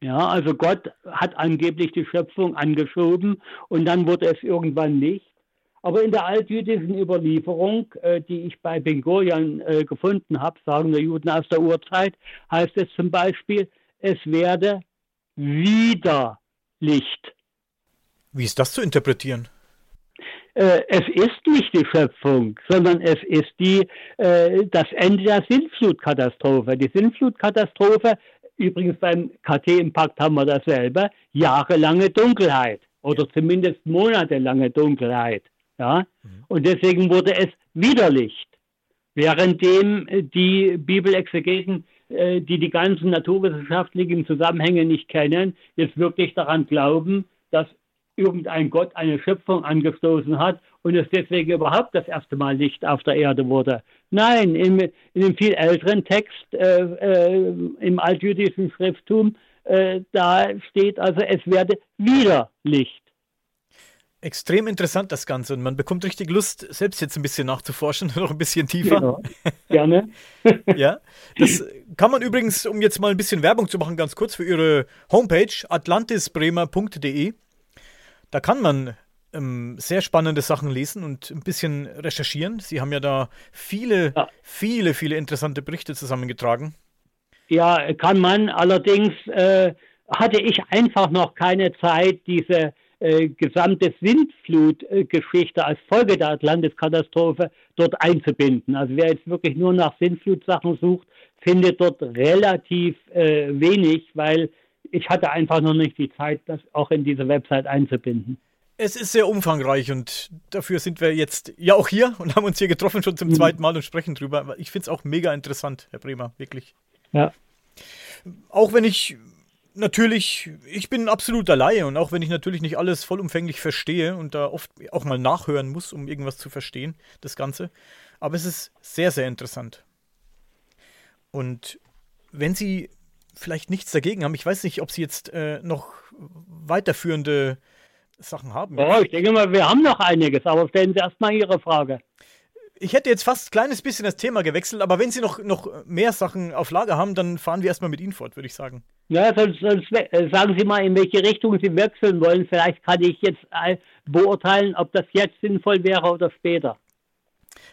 Ja, also Gott hat angeblich die Schöpfung angeschoben und dann wurde es irgendwann Licht. Aber in der altjüdischen Überlieferung, äh, die ich bei Ben Gurion äh, gefunden habe, sagen der Juden aus der Urzeit, heißt es zum Beispiel, es werde wieder Licht. Wie ist das zu interpretieren? Äh, es ist nicht die Schöpfung, sondern es ist die, äh, das Ende der Sintflutkatastrophe. Die Sintflutkatastrophe übrigens beim KT-Impact haben wir dasselbe, jahrelange Dunkelheit oder zumindest monatelange Dunkelheit. Ja? Mhm. Und deswegen wurde es wieder Licht. Währenddem die Bibelexegeten, die die ganzen naturwissenschaftlichen Zusammenhänge nicht kennen, jetzt wirklich daran glauben, dass irgendein Gott eine Schöpfung angestoßen hat und es deswegen überhaupt das erste Mal Licht auf der Erde wurde. Nein, in, in einem viel älteren Text äh, äh, im altjüdischen Schrifttum, äh, da steht also, es werde wieder Licht. Extrem interessant das Ganze und man bekommt richtig Lust, selbst jetzt ein bisschen nachzuforschen, noch ein bisschen tiefer. Ja, gerne. ja, das kann man übrigens, um jetzt mal ein bisschen Werbung zu machen, ganz kurz für Ihre Homepage atlantisbremer.de. Da kann man ähm, sehr spannende Sachen lesen und ein bisschen recherchieren. Sie haben ja da viele, ja. viele, viele interessante Berichte zusammengetragen. Ja, kann man. Allerdings äh, hatte ich einfach noch keine Zeit, diese äh, gesamte Sintflutgeschichte als Folge der Atlantis-Katastrophe dort einzubinden. Also wer jetzt wirklich nur nach Sintflutsachen sucht, findet dort relativ äh, wenig, weil ich hatte einfach noch nicht die Zeit, das auch in diese Website einzubinden. Es ist sehr umfangreich und dafür sind wir jetzt ja auch hier und haben uns hier getroffen schon zum mhm. zweiten Mal und sprechen drüber. Ich finde es auch mega interessant, Herr Bremer, wirklich. Ja. Auch wenn ich natürlich, ich bin ein absoluter Laie und auch wenn ich natürlich nicht alles vollumfänglich verstehe und da oft auch mal nachhören muss, um irgendwas zu verstehen, das Ganze. Aber es ist sehr, sehr interessant. Und wenn Sie vielleicht nichts dagegen haben. Ich weiß nicht, ob Sie jetzt äh, noch weiterführende Sachen haben. Oh, ich denke mal, wir haben noch einiges, aber stellen Sie erstmal Ihre Frage. Ich hätte jetzt fast ein kleines bisschen das Thema gewechselt, aber wenn Sie noch, noch mehr Sachen auf Lager haben, dann fahren wir erstmal mit Ihnen fort, würde ich sagen. Ja, sonst, sonst äh, sagen Sie mal, in welche Richtung Sie wechseln wollen. Vielleicht kann ich jetzt äh, beurteilen, ob das jetzt sinnvoll wäre oder später.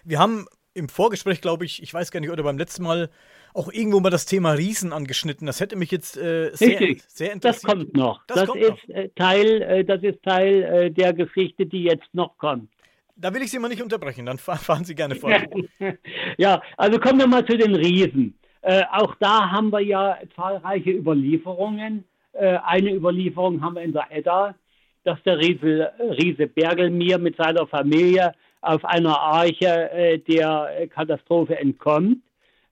Wir haben im Vorgespräch, glaube ich, ich weiß gar nicht, oder beim letzten Mal auch irgendwo mal das Thema Riesen angeschnitten. Das hätte mich jetzt äh, sehr, sehr interessiert. Das kommt noch. Das, das kommt ist noch. Äh, Teil, das ist Teil der Geschichte, die jetzt noch kommt. Da will ich Sie mal nicht unterbrechen, dann fahren Sie gerne fort. ja, also kommen wir mal zu den Riesen. Äh, auch da haben wir ja zahlreiche Überlieferungen. Äh, eine Überlieferung haben wir in der Edda, dass der Riese, Riese Bergelmir mit seiner Familie auf einer Arche der Katastrophe entkommt.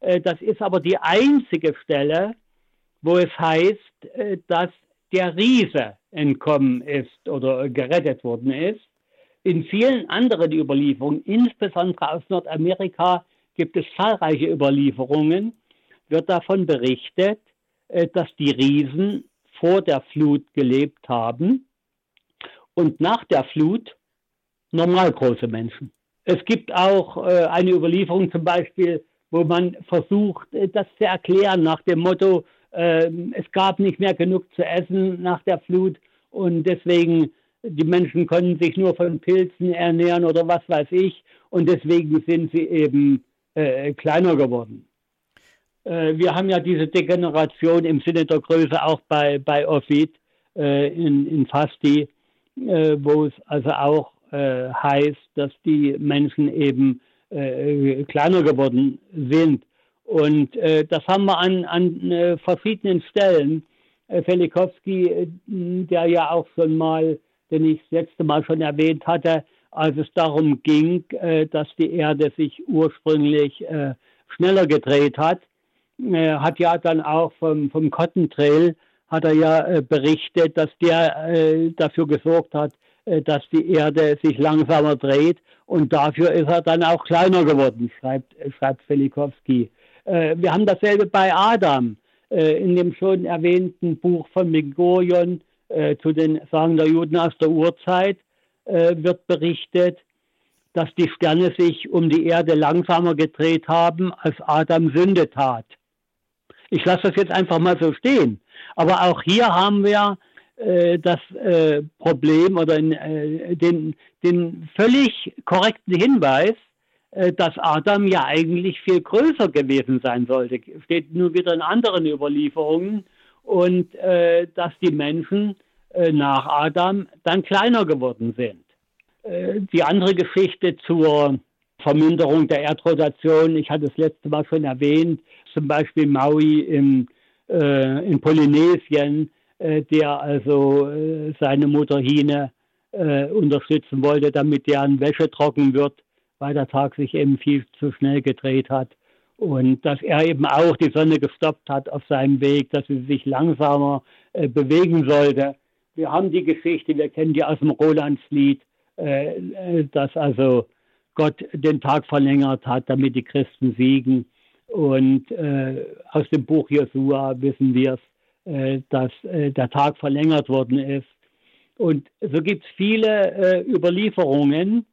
Äh, das ist aber die einzige Stelle, wo es heißt, äh, dass der Riese entkommen ist oder gerettet worden ist. In vielen anderen Überlieferungen, insbesondere aus Nordamerika, gibt es zahlreiche Überlieferungen, wird davon berichtet, äh, dass die Riesen vor der Flut gelebt haben und nach der Flut normal große Menschen. Es gibt auch eine Überlieferung zum Beispiel, wo man versucht, äh, das zu erklären nach dem Motto, äh, es gab nicht mehr genug zu essen nach der Flut und deswegen die Menschen konnten sich nur von Pilzen ernähren oder was weiß ich und deswegen sind sie eben äh, kleiner geworden. Äh, wir haben ja diese Degeneration im Sinne der Größe auch bei, bei Ovid äh, in, in Fasti, äh, wo es also auch heißt, dass die Menschen eben äh, kleiner geworden sind. Und äh, das haben wir an, an äh, verschiedenen Stellen. Äh, Felikowski, äh, der ja auch schon mal, den ich das letzte Mal schon erwähnt hatte, als es darum ging, äh, dass die Erde sich ursprünglich äh, schneller gedreht hat, hat ja dann auch vom, vom Cotton Trail hat er ja berichtet, dass der dafür gesorgt hat, dass die Erde sich langsamer dreht und dafür ist er dann auch kleiner geworden, schreibt, schreibt Felikowski. Äh, wir haben dasselbe bei Adam. Äh, in dem schon erwähnten Buch von Migorion äh, zu den Sagen der Juden aus der Urzeit äh, wird berichtet, dass die Sterne sich um die Erde langsamer gedreht haben, als Adam Sünde tat. Ich lasse das jetzt einfach mal so stehen. Aber auch hier haben wir äh, das äh, Problem oder äh, den, den völlig korrekten Hinweis, äh, dass Adam ja eigentlich viel größer gewesen sein sollte. Steht nur wieder in anderen Überlieferungen. Und äh, dass die Menschen äh, nach Adam dann kleiner geworden sind. die andere Geschichte zur Verminderung der Erdrotation, ich hatte das letzte Mal schon erwähnt, zum Beispiel Maui im äh, in Polynesien, äh, der also äh, seine Mutter Hine äh, unterstützen wollte, damit deren Wäsche trocken wird, weil der Tag sich eben viel zu schnell gedreht hat. Und dass er eben auch die Sonne gestoppt hat auf seinem Weg, dass sie sich langsamer äh, bewegen sollte. Wir haben die Geschichte, wir kennen die aus dem Rolandslied, äh, äh, dass also Gott den Tag verlängert hat, damit die Christen siegen. Und äh, aus dem Buch Josua wissen wir es, äh, dass äh, der Tag verlängert worden ist. Und so gibt es viele äh, Überlieferungen.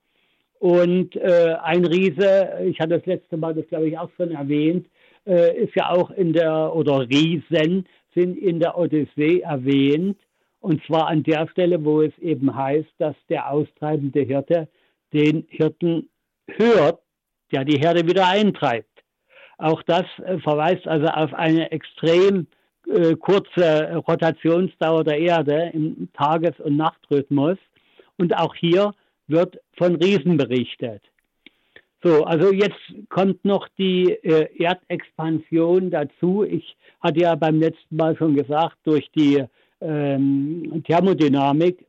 Und äh, ein Riese, ich hatte das letzte Mal das glaube ich auch schon erwähnt, äh, ist ja auch in der, oder Riesen sind in der Odyssee erwähnt. Und zwar an der Stelle, wo es eben heißt, dass der austreibende Hirte den Hirten hört, der die Herde wieder eintreibt. Auch das äh, verweist also auf eine extrem äh, kurze Rotationsdauer der Erde im Tages- und Nachtrhythmus. Und auch hier wird von Riesen berichtet. So, also jetzt kommt noch die äh, Erdexpansion dazu. Ich hatte ja beim letzten Mal schon gesagt, durch die ähm, Thermodynamik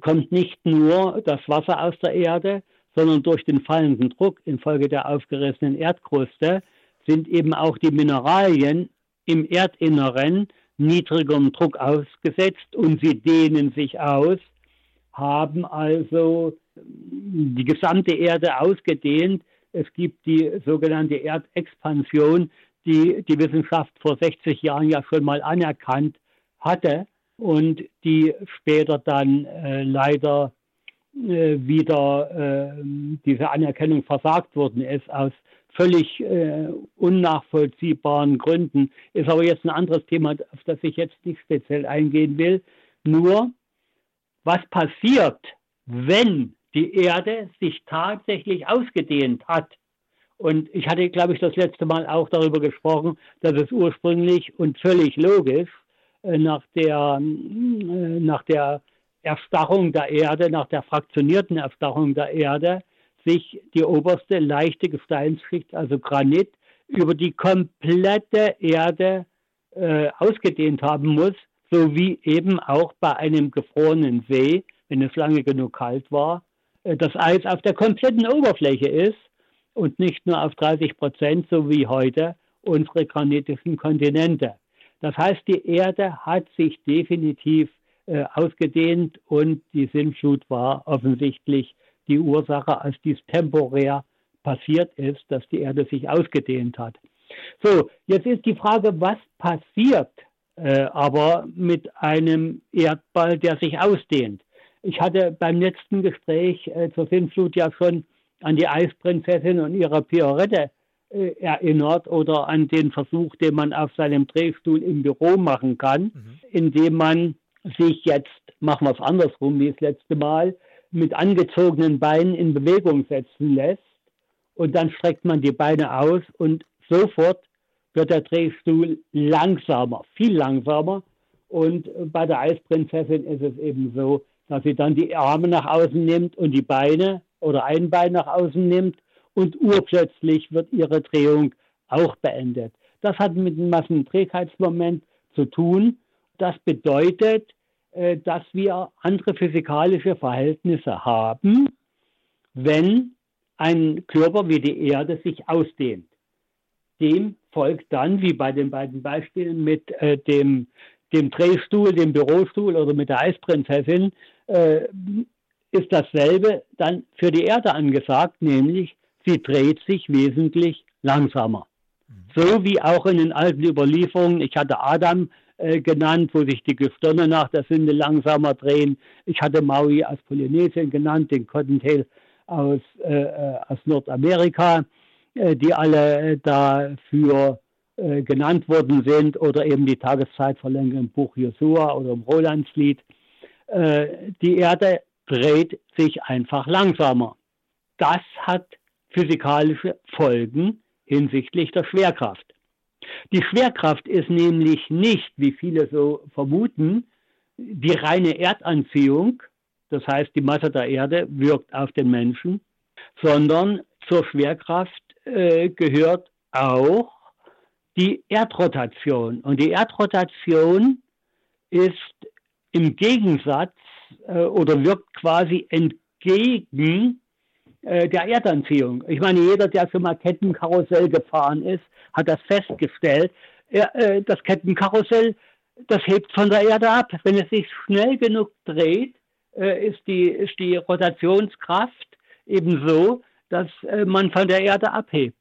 kommt nicht nur das Wasser aus der Erde, sondern durch den fallenden Druck infolge der aufgerissenen Erdkruste sind eben auch die Mineralien im Erdinneren niedrigerem Druck ausgesetzt und sie dehnen sich aus, haben also die gesamte Erde ausgedehnt. Es gibt die sogenannte Erdexpansion, die die Wissenschaft vor 60 Jahren ja schon mal anerkannt hatte und die später dann äh, leider äh, wieder äh, diese Anerkennung versagt worden ist aus völlig äh, unnachvollziehbaren Gründen. Ist aber jetzt ein anderes Thema, auf das ich jetzt nicht speziell eingehen will. Nur, was passiert, wenn die Erde sich tatsächlich ausgedehnt hat? Und ich hatte, glaube ich, das letzte Mal auch darüber gesprochen, dass es ursprünglich und völlig logisch äh, nach der, äh, nach der Erstarrung der Erde, nach der fraktionierten Erstarrung der Erde, sich die oberste leichte Gesteinsschicht, also Granit, über die komplette Erde äh, ausgedehnt haben muss, so wie eben auch bei einem gefrorenen See, wenn es lange genug kalt war, das Eis auf der kompletten Oberfläche ist und nicht nur auf 30 Prozent, so wie heute unsere granitischen Kontinente. Das heißt, die Erde hat sich definitiv äh, ausgedehnt und die Sintflut war offensichtlich die Ursache, als dies temporär passiert ist, dass die Erde sich ausgedehnt hat. So, jetzt ist die Frage, was passiert äh, aber mit einem Erdball, der sich ausdehnt? Ich hatte beim letzten Gespräch äh, zur Sintflut ja schon an die Eisprinzessin und ihre Piorette äh, erinnert oder an den Versuch, den man auf seinem Drehstuhl im Büro machen kann, mhm. indem man sich jetzt, machen wir es andersrum wie das letzte Mal, mit angezogenen Beinen in Bewegung setzen lässt und dann streckt man die Beine aus und sofort wird der Drehstuhl langsamer, viel langsamer. Und bei der Eisprinzessin ist es eben so, dass sie dann die Arme nach außen nimmt und die Beine oder ein Bein nach außen nimmt und urplötzlich wird ihre Drehung auch beendet. Das hat mit dem Massenträgheitsmoment zu tun das bedeutet, äh, dass wir andere physikalische Verhältnisse haben, wenn ein Körper wie die Erde sich ausdehnt. Dem folgt dann, wie bei den beiden Beispielen mit äh, dem, dem Drehstuhl, dem Bürostuhl oder mit der Eisprinzessin, äh, ist dasselbe dann für die Erde angesagt, nämlich sie dreht sich wesentlich langsamer. Mhm. So wie auch in den alten Überlieferungen, ich hatte Adam äh, genannt, wo sich die Gestirne nach der Sünde langsamer drehen. Ich hatte Maui aus Polynesien genannt, den Cottontail aus, äh, äh aus Nordamerika, äh, die alle dafür äh, genannt worden sind oder eben die Tageszeitverlängerung im Buch Josua oder im Rolandslied. Die Erde dreht sich einfach langsamer. Das hat physikalische Folgen hinsichtlich der Schwerkraft. Die Schwerkraft ist nämlich nicht, wie viele so vermuten, die reine Erdanziehung, das heißt die Masse der Erde wirkt auf den Menschen, sondern zur Schwerkraft äh, gehört auch die Erdrotation. Und die Erdrotation ist im Gegensatz äh, oder wirkt quasi entgegen äh, der Erdanziehung. Ich meine, jeder, der schon mal Kettenkarussell gefahren ist, hat das festgestellt. Äh, das Kettenkarussell, das hebt von der Erde ab. Wenn es sich schnell genug dreht, äh, ist, die, ist die Rotationskraft eben so, dass äh, man von der Erde abhebt.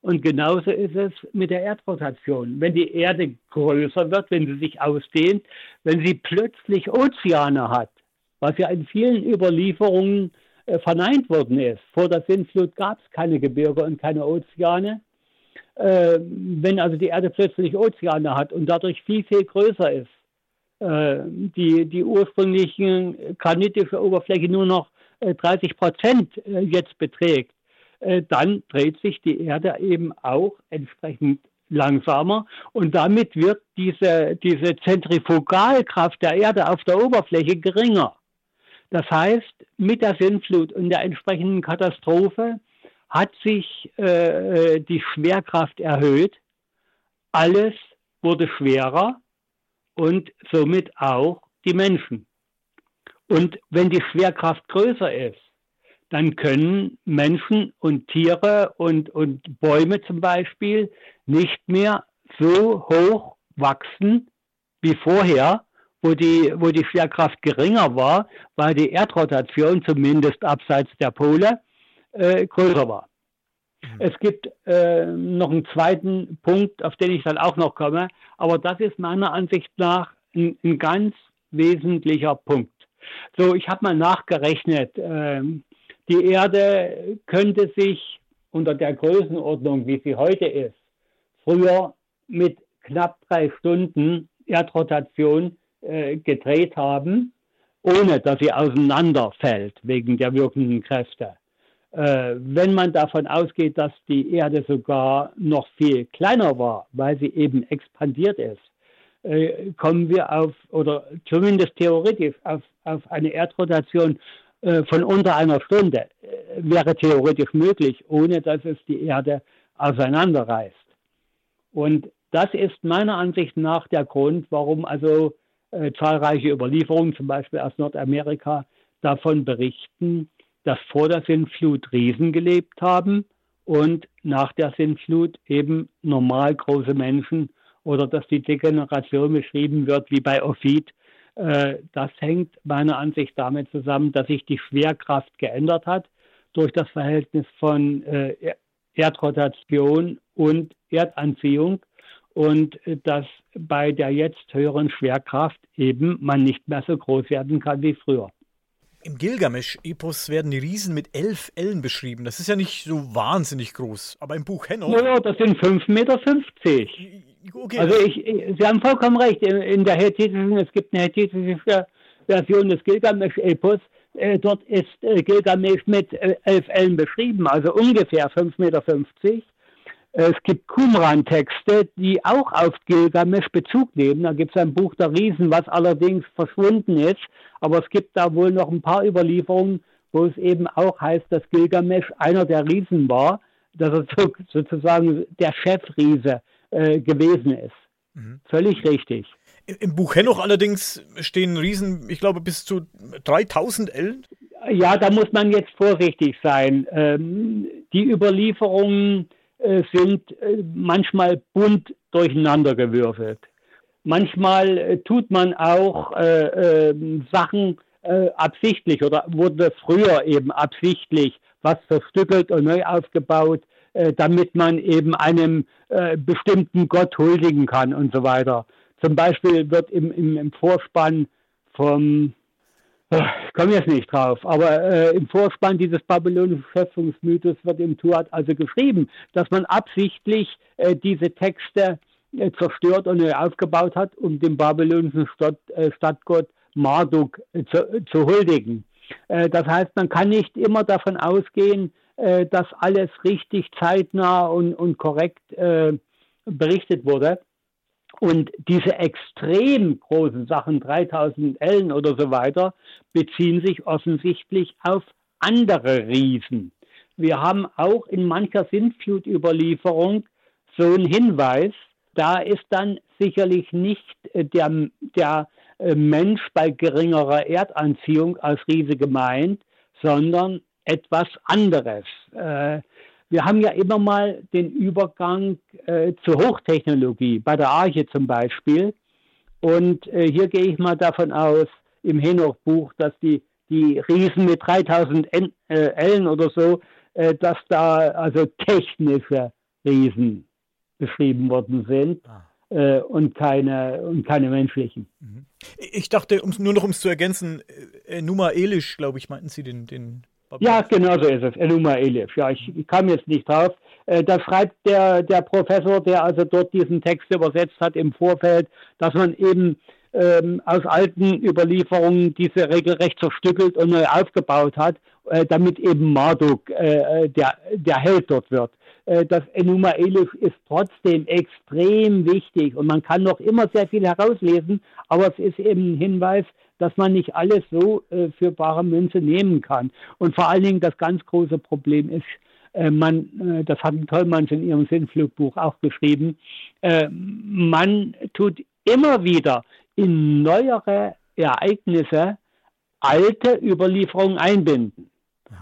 Und genauso ist es mit der Erdrotation. Wenn die Erde größer wird, wenn sie sich ausdehnt, wenn sie plötzlich Ozeane hat, was ja in vielen Überlieferungen äh, verneint worden ist. Vor der Sintflut gab es keine Gebirge und keine Ozeane. Äh, wenn also die Erde plötzlich Ozeane hat und dadurch viel, viel größer ist, äh, die, die ursprüngliche granitische Oberfläche nur noch 30 äh, Prozent äh, jetzt beträgt, äh, dann dreht sich die Erde eben auch entsprechend langsamer und damit wird diese, diese Zentrifugalkraft der Erde auf der Oberfläche geringer. Das heißt, mit der Sintflut und der entsprechenden Katastrophe hat sich äh, die Schwerkraft erhöht. Alles wurde schwerer und somit auch die Menschen. Und wenn die Schwerkraft größer ist, dann können Menschen und Tiere und, und Bäume zum Beispiel nicht mehr so hoch wachsen wie vorher, wo die, wo die Schwerkraft geringer war, weil die Erdrotation zumindest abseits der Pole äh, größer war. Mhm. Es gibt äh, noch einen zweiten Punkt, auf den ich dann auch noch komme, aber das ist meiner Ansicht nach ein, ein ganz wesentlicher Punkt. So, ich habe mal nachgerechnet, äh, die Erde könnte sich unter der Größenordnung, wie sie heute ist, früher mit knapp drei Stunden Erdrotation äh, gedreht haben, ohne dass sie auseinanderfällt wegen der wirkenden Kräfte. Äh, wenn man davon ausgeht, dass die Erde sogar noch viel kleiner war, weil sie eben expandiert ist, äh, kommen wir auf, oder zumindest theoretisch, auf, auf eine Erdrotation von unter einer Stunde äh, wäre theoretisch möglich, ohne dass es die Erde auseinanderreißt. Und das ist meiner Ansicht nach der Grund, warum also äh, zahlreiche Überlieferungen, zum Beispiel aus Nordamerika, davon berichten, dass vor der Sintflut Riesen gelebt haben und nach der Sintflut eben normal große Menschen oder dass die Degeneration beschrieben wird wie bei äh, das hängt meiner Ansicht damit zusammen, dass sich die Schwerkraft geändert hat durch das Verhältnis von äh, Erdrotation und Erdanziehung und äh, dass bei der jetzt höheren Schwerkraft eben man nicht mehr so groß werden kann wie früher. Im Gilgamesch-Epos werden die Riesen mit elf Ellen beschrieben. Das ist ja nicht so wahnsinnig groß. Aber im Buch Henoch. Ja, das sind 5,50 Meter. Okay. Also ich, ich, Sie haben vollkommen recht. In, in der hethitischen, es gibt eine hethitische Version des Gilgamesch-Epos. Äh, dort ist äh, Gilgamesch mit äh, elf Ellen beschrieben, also ungefähr 5,50 Meter. Es gibt Qumran-Texte, die auch auf Gilgamesch Bezug nehmen. Da gibt es ein Buch der Riesen, was allerdings verschwunden ist. Aber es gibt da wohl noch ein paar Überlieferungen, wo es eben auch heißt, dass Gilgamesch einer der Riesen war, dass er so, sozusagen der Chefriese äh, gewesen ist. Mhm. Völlig richtig. Im Buch Henoch allerdings stehen Riesen, ich glaube, bis zu 3000 Ellen. Ja, da muss man jetzt vorsichtig sein. Ähm, die Überlieferungen sind äh, manchmal bunt durcheinandergewürfelt. Manchmal äh, tut man auch äh, ähm, Sachen äh, absichtlich oder wurde früher eben absichtlich was verstückelt und neu aufgebaut, äh, damit man eben einem bestimmten Gott huldigen kann und so weiter. Zum Beispiel wird im, im, im Vorspann vom ich komme jetzt nicht drauf, aber äh, im Vorspann dieses babylonischen Schöpfungsmythos wird im Tuat also geschrieben, dass man absichtlich äh, diese Texte äh, zerstört und neu aufgebaut hat, um dem babylonischen Stadt, äh, Stadtgott Marduk äh, zu, zu, huldigen. Äh, das heißt, man kann nicht immer davon ausgehen, dass alles richtig zeitnah und, und korrekt berichtet wurde. Und diese extrem großen Sachen, 3000 Ellen oder so weiter, beziehen sich offensichtlich auf andere Riesen. Wir haben auch in mancher Sintflut-Überlieferung so einen Hinweis, da ist dann sicherlich nicht äh, der, der äh, Mensch bei geringerer Erdanziehung als Riese gemeint, sondern etwas anderes. Äh, wir haben ja immer mal den Übergang zur Hochtechnologie, bei der Arche zum Beispiel. Und hier gehe ich mal davon aus, im Henoch-Buch, dass die, die Riesen mit 3000 Ellen oder so, dass da also technische Riesen beschrieben worden sind. Ah. Äh, und keine und keine menschlichen. Mhm. Ich dachte, um, nur noch um es zu ergänzen, äh, Enuma Elish, glaube ich, meinten Sie den, den ja, genau so ist es. Enuma Elish. Ja, ich, kam jetzt nicht drauf. Äh, da schreibt der, der Professor, der also dort diesen Text übersetzt hat im Vorfeld, dass man eben ähm, aus alten Überlieferungen diese regelrecht zerstückelt und neu aufgebaut hat, äh, damit eben Marduk äh, äh der, der Held dort wird. Äh, das Enuma Elish ist trotzdem extrem wichtig und man kann noch immer sehr viel herauslesen, aber es ist eben ein Hinweis, dass man nicht alles so äh, für bare Münze nehmen kann. Und vor allen Dingen das ganz große Problem ist, äh, man, äh, das hat Tollmanns in ihrem Sinnflugbuch auch geschrieben, äh, man tut immer wieder in neuere Ereignisse alte Überlieferungen einbinden.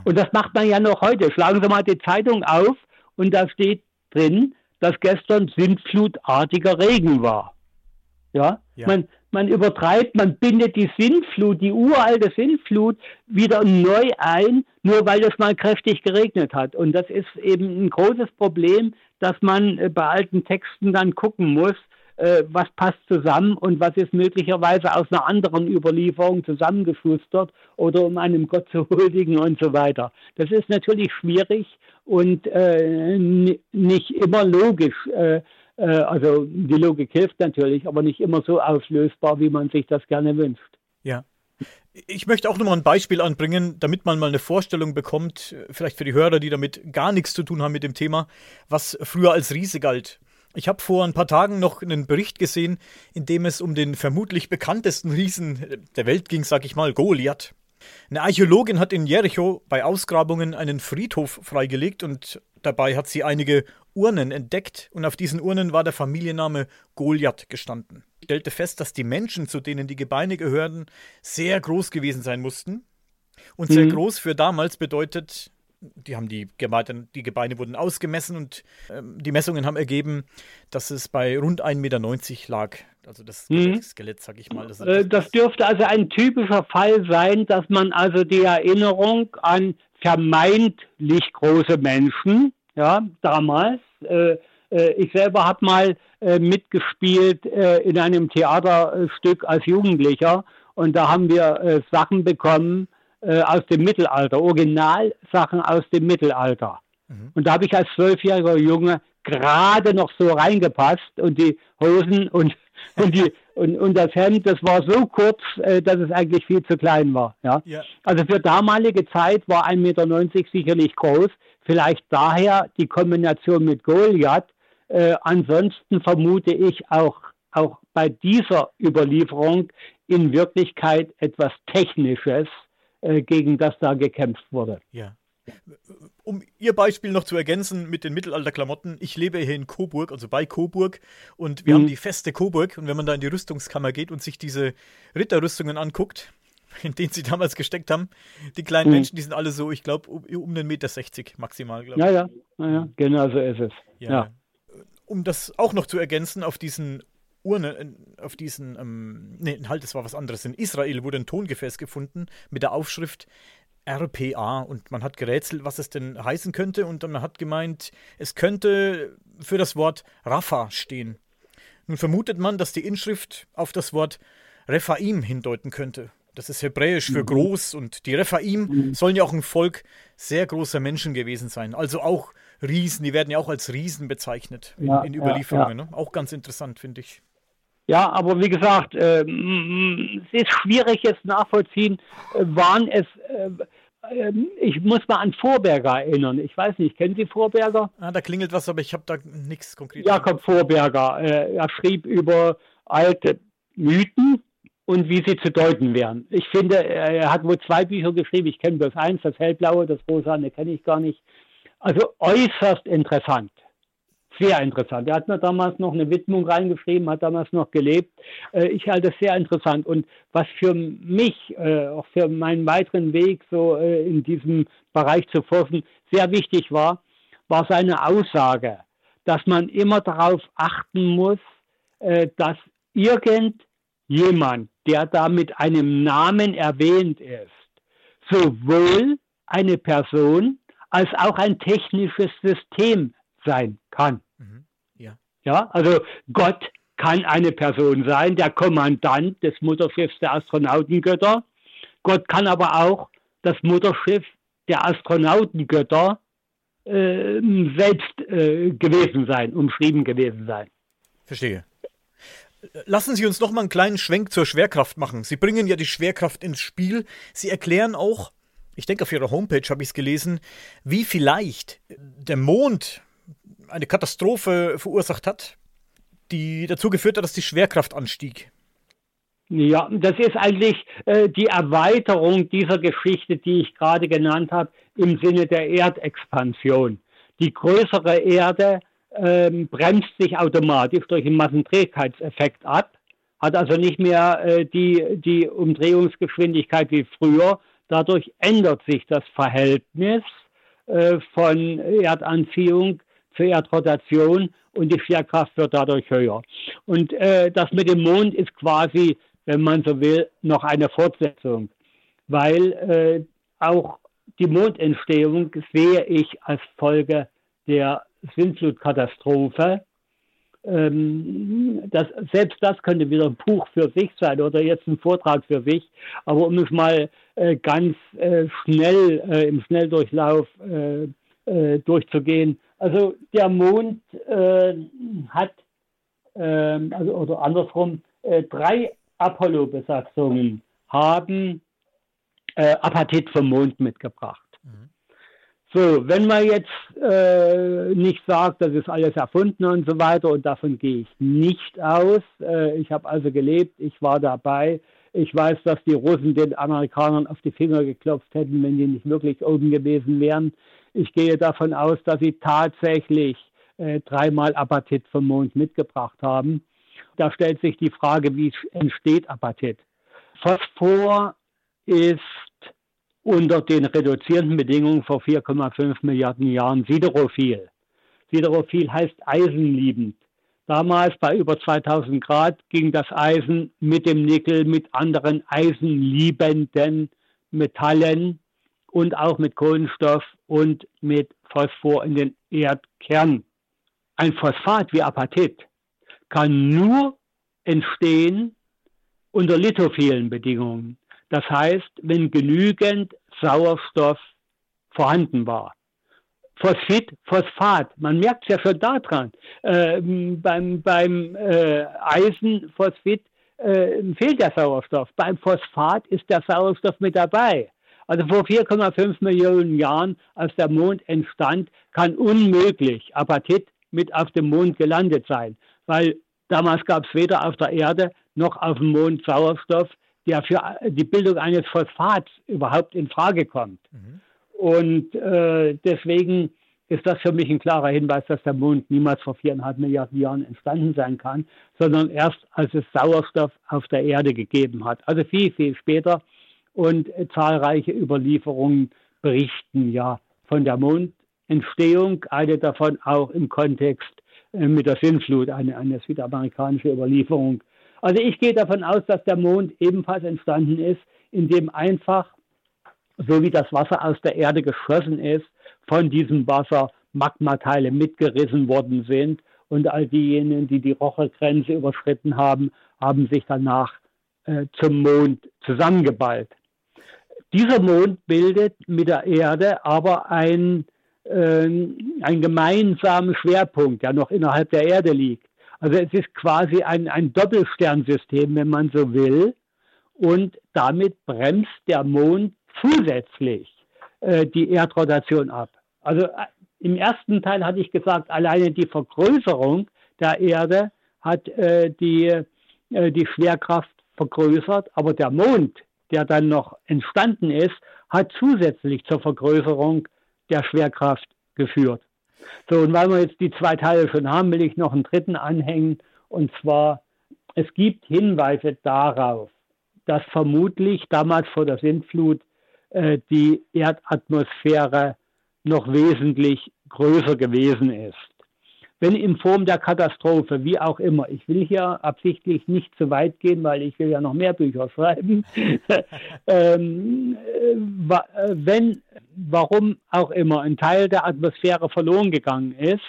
Und das macht man ja noch heute. Schlagen Sie mal die Zeitung auf und da steht drin, dass gestern sintflutartiger Regen war. Ja, ja. Man, man übertreibt, man bindet die Sintflut, die uralte Sintflut wieder neu ein, nur weil es mal kräftig geregnet hat. Und das ist eben ein großes Problem, dass man äh, bei alten Texten dann gucken muss, äh, was passt zusammen und was ist möglicherweise aus einer anderen Überlieferung zusammengeschustert oder um einem Gott zu huldigen und so weiter. Das ist natürlich schwierig und äh, nicht immer logisch. Äh, also die Logik hilft natürlich, aber nicht immer so auflösbar, wie man sich das gerne wünscht. Ja. Ich möchte auch nochmal ein Beispiel anbringen, damit man mal eine Vorstellung bekommt, vielleicht für die Hörer, die damit gar nichts zu tun haben mit dem Thema, was früher als Riese galt. Ich habe vor ein paar Tagen noch einen Bericht gesehen, in dem es um den vermutlich bekanntesten Riesen der Welt ging, sag ich mal, Goliath. Eine Archäologin hat in Jericho bei Ausgrabungen einen Friedhof freigelegt und dabei hat sie einige Urnen entdeckt und auf diesen Urnen war der Familienname Goliath gestanden. Ich stellte fest, dass die Menschen, zu denen die Gebeine gehörten, sehr groß gewesen sein mussten. Und sehr mhm. groß für damals bedeutet die haben die Gebeine, die Gebeine wurden ausgemessen und ähm, die Messungen haben ergeben, dass es bei rund 1,90 Meter lag. Also das mhm. Skelett, sag ich mal. Das, äh, das, dürfte also ein typischer Fall sein, dass man also die Erinnerung an vermeintlich große Menschen, ja, damals, äh, äh, ich selber habe mal äh, mitgespielt äh, in einem Theaterstück als Jugendlicher und da haben wir äh, Sachen bekommen, aus dem Mittelalter, Originalsachen aus dem Mittelalter. Mhm. Und da habe ich als zwölfjähriger Junge gerade noch so reingepasst und die Hosen und, und, die, und, und das Hemd, das war so kurz, dass es eigentlich viel zu klein war. Ja? ja. Also für damalige Zeit war 1,90 Meter sicherlich groß. Vielleicht daher die Kombination mit Goliath. Äh, ansonsten vermute ich auch, auch bei dieser Überlieferung in Wirklichkeit etwas Technisches, äh, gegen das da gekämpft wurde. Ja. Um Ihr Beispiel noch zu ergänzen mit den Mittelalterklamotten, ich lebe hier in Coburg, also bei Coburg, und wir mhm. haben die feste Coburg. Und wenn man da in die Rüstungskammer geht und sich diese Ritterrüstungen anguckt, in denen sie damals gesteckt haben, die kleinen mhm. Menschen, die sind alle so, ich glaube, um, um den Meter 60 maximal, glaube ich. Ja, ja, ja, ja, genau so ist es. Ja. ja. Um das auch noch zu ergänzen, auf diesen Urne, auf diesen, ähm, nee, halt, das war was anderes. In Israel wurde ein Tongefäß gefunden mit der Aufschrift RPA und man hat gerätselt, was es denn heißen könnte und man hat gemeint, es könnte für das Wort Rapha stehen. Nun vermutet man, dass die Inschrift auf das Wort Rephaim hindeuten könnte. Das ist hebräisch für mhm. groß und die Rephaim mhm. sollen ja auch ein Volk sehr großer Menschen gewesen sein. Also auch Riesen, die werden ja auch als Riesen bezeichnet in, ja, in Überlieferungen. Ja, ja. Ne? Auch ganz interessant, finde ich. Ja, aber wie gesagt, äh, es ist schwierig jetzt nachvollziehen, äh, waren es, äh, ähm, ich muss mal an Vorberger erinnern. Ich weiß nicht, kennen Sie Vorberger? Ah, da klingelt was, aber ich habe da nichts konkret. Jakob Vorberger, äh, er schrieb über alte Mythen und wie sie zu deuten wären. Ich finde, er hat wohl zwei Bücher geschrieben. Ich kenne bloß eins, das hellblaue, das rosane kenne ich gar nicht. Also äußerst interessant sehr interessant. Er hat mir damals noch eine Widmung reingeschrieben, hat damals noch gelebt. Äh, ich halte das sehr interessant. Und was für mich, äh, auch für meinen weiteren Weg so äh, in diesem Bereich zu forschen, sehr wichtig war, war seine Aussage, dass man immer darauf achten muss, dass irgendjemand, der da mit einem Namen erwähnt ist, sowohl eine Person als auch ein technisches System sein kann. Mhm. Ja. ja, also Gott kann eine Person sein, der Kommandant des Mutterschiffs der Astronautengötter. Gott kann aber auch das Mutterschiff der Astronautengötter äh, selbst äh, gewesen sein, umschrieben gewesen sein. Verstehe. Lassen Sie uns noch mal einen kleinen Schwenk zur Schwerkraft machen. Sie bringen ja die Schwerkraft ins Spiel. Sie erklären auch, ich denke auf Ihrer Homepage habe ich es gelesen, wie vielleicht der Mond eine Katastrophe verursacht hat, die dazu geführt hat, dass die Schwerkraft anstieg. Ja, das ist eigentlich äh, die Erweiterung dieser Geschichte, die ich gerade genannt habe, im Sinne der Erdexpansion. Die größere Erde ähm, bremst sich automatisch durch den Massenträgheitseffekt ab, hat also nicht mehr äh, die, die Umdrehungsgeschwindigkeit wie früher. Dadurch ändert sich das Verhältnis äh, von Erdanziehung zur Erdrotation und die Schwerkraft wird dadurch höher. Und äh, das mit dem Mond ist quasi, wenn man so will, noch eine Fortsetzung, weil äh, auch die Mondentstehung sehe ich als Folge der Sintflutkatastrophe. Ähm, das, selbst das könnte wieder ein Buch für sich sein oder jetzt ein Vortrag für sich. Aber um es mal äh, ganz äh, schnell äh, im Schnelldurchlauf äh, äh, durchzugehen, also der Mond äh, hat, äh, also oder andersrum, drei Apollo-Besatzungen haben Apatit vom Mond mitgebracht. So, wenn man jetzt äh, nicht sagt, das ist alles erfunden und so weiter, und davon gehe ich nicht aus. Äh, ich habe also gelebt, ich war dabei. Ich weiß, dass die Russen den Amerikanern auf die Finger geklopft hätten, wenn die nicht wirklich oben gewesen wären. Ich gehe davon aus, dass sie tatsächlich äh, dreimal Apatit vom Mond mitgebracht haben. Da stellt sich die Frage, wie entsteht Apatit? Phosphor ist unter den reduzierenden Bedingungen vor 4,5 Milliarden Jahren siderophil. Siderophil heißt eisenliebend. Damals bei über 2000 Grad ging das Eisen mit dem Nickel, mit anderen eisenliebenden Metallen und auch mit Kohlenstoff und mit Phosphor in den Erdkern. Ein Phosphat wie Apatit kann nur entstehen unter lithophilen Bedingungen. Das heißt, wenn genügend Sauerstoff vorhanden war. Phosphid, Phosphat, man merkt es ja schon daran. Äh, beim beim äh, Eisenphosphid äh, fehlt der Sauerstoff. Beim Phosphat ist der Sauerstoff mit dabei. Also vor 4,5 Millionen Jahren, als der Mond entstand, kann unmöglich Apatit mit auf dem Mond gelandet sein, weil damals gab es weder auf der Erde noch auf dem Mond Sauerstoff, der für die Bildung eines Phosphats überhaupt in Frage kommt. Mhm. Und äh, deswegen ist das für mich ein klarer Hinweis, dass der Mond niemals vor viereinhalb Milliarden Jahren entstanden sein kann, sondern erst als es Sauerstoff auf der Erde gegeben hat. Also viel, viel später und zahlreiche Überlieferungen berichten ja von der Mondentstehung, eine davon auch im Kontext äh, mit der Sintflut, eine, eine südamerikanische Überlieferung. Also ich gehe davon aus, dass der Mond ebenfalls entstanden ist, indem einfach, so wie das Wasser aus der Erde geschossen ist, von diesem Wasser Magmateile mitgerissen worden sind und all diejenigen, die die Rochegrenze überschritten haben, haben sich danach äh, zum Mond zusammengeballt. Dieser Mond bildet mit der Erde aber ein, äh, einen gemeinsamen Schwerpunkt, der noch innerhalb der Erde liegt. Also es ist quasi ein, ein Doppelsternsystem, wenn man so will. Und damit bremst der Mond zusätzlich äh, die Erdrotation ab. Also äh, im ersten Teil hatte ich gesagt, alleine die Vergrößerung der Erde hat äh, die, äh, die Schwerkraft vergrößert, aber der Mond der dann noch entstanden ist, hat zusätzlich zur Vergrößerung der Schwerkraft geführt. So, und weil wir jetzt die zwei Teile schon haben, will ich noch einen dritten anhängen. Und zwar, es gibt Hinweise darauf, dass vermutlich damals vor der Sintflut äh, die Erdatmosphäre noch wesentlich größer gewesen ist. Wenn in Form der Katastrophe, wie auch immer, ich will hier absichtlich nicht zu weit gehen, weil ich will ja noch mehr Bücher schreiben, ähm, äh, wenn, warum auch immer, ein Teil der Atmosphäre verloren gegangen ist,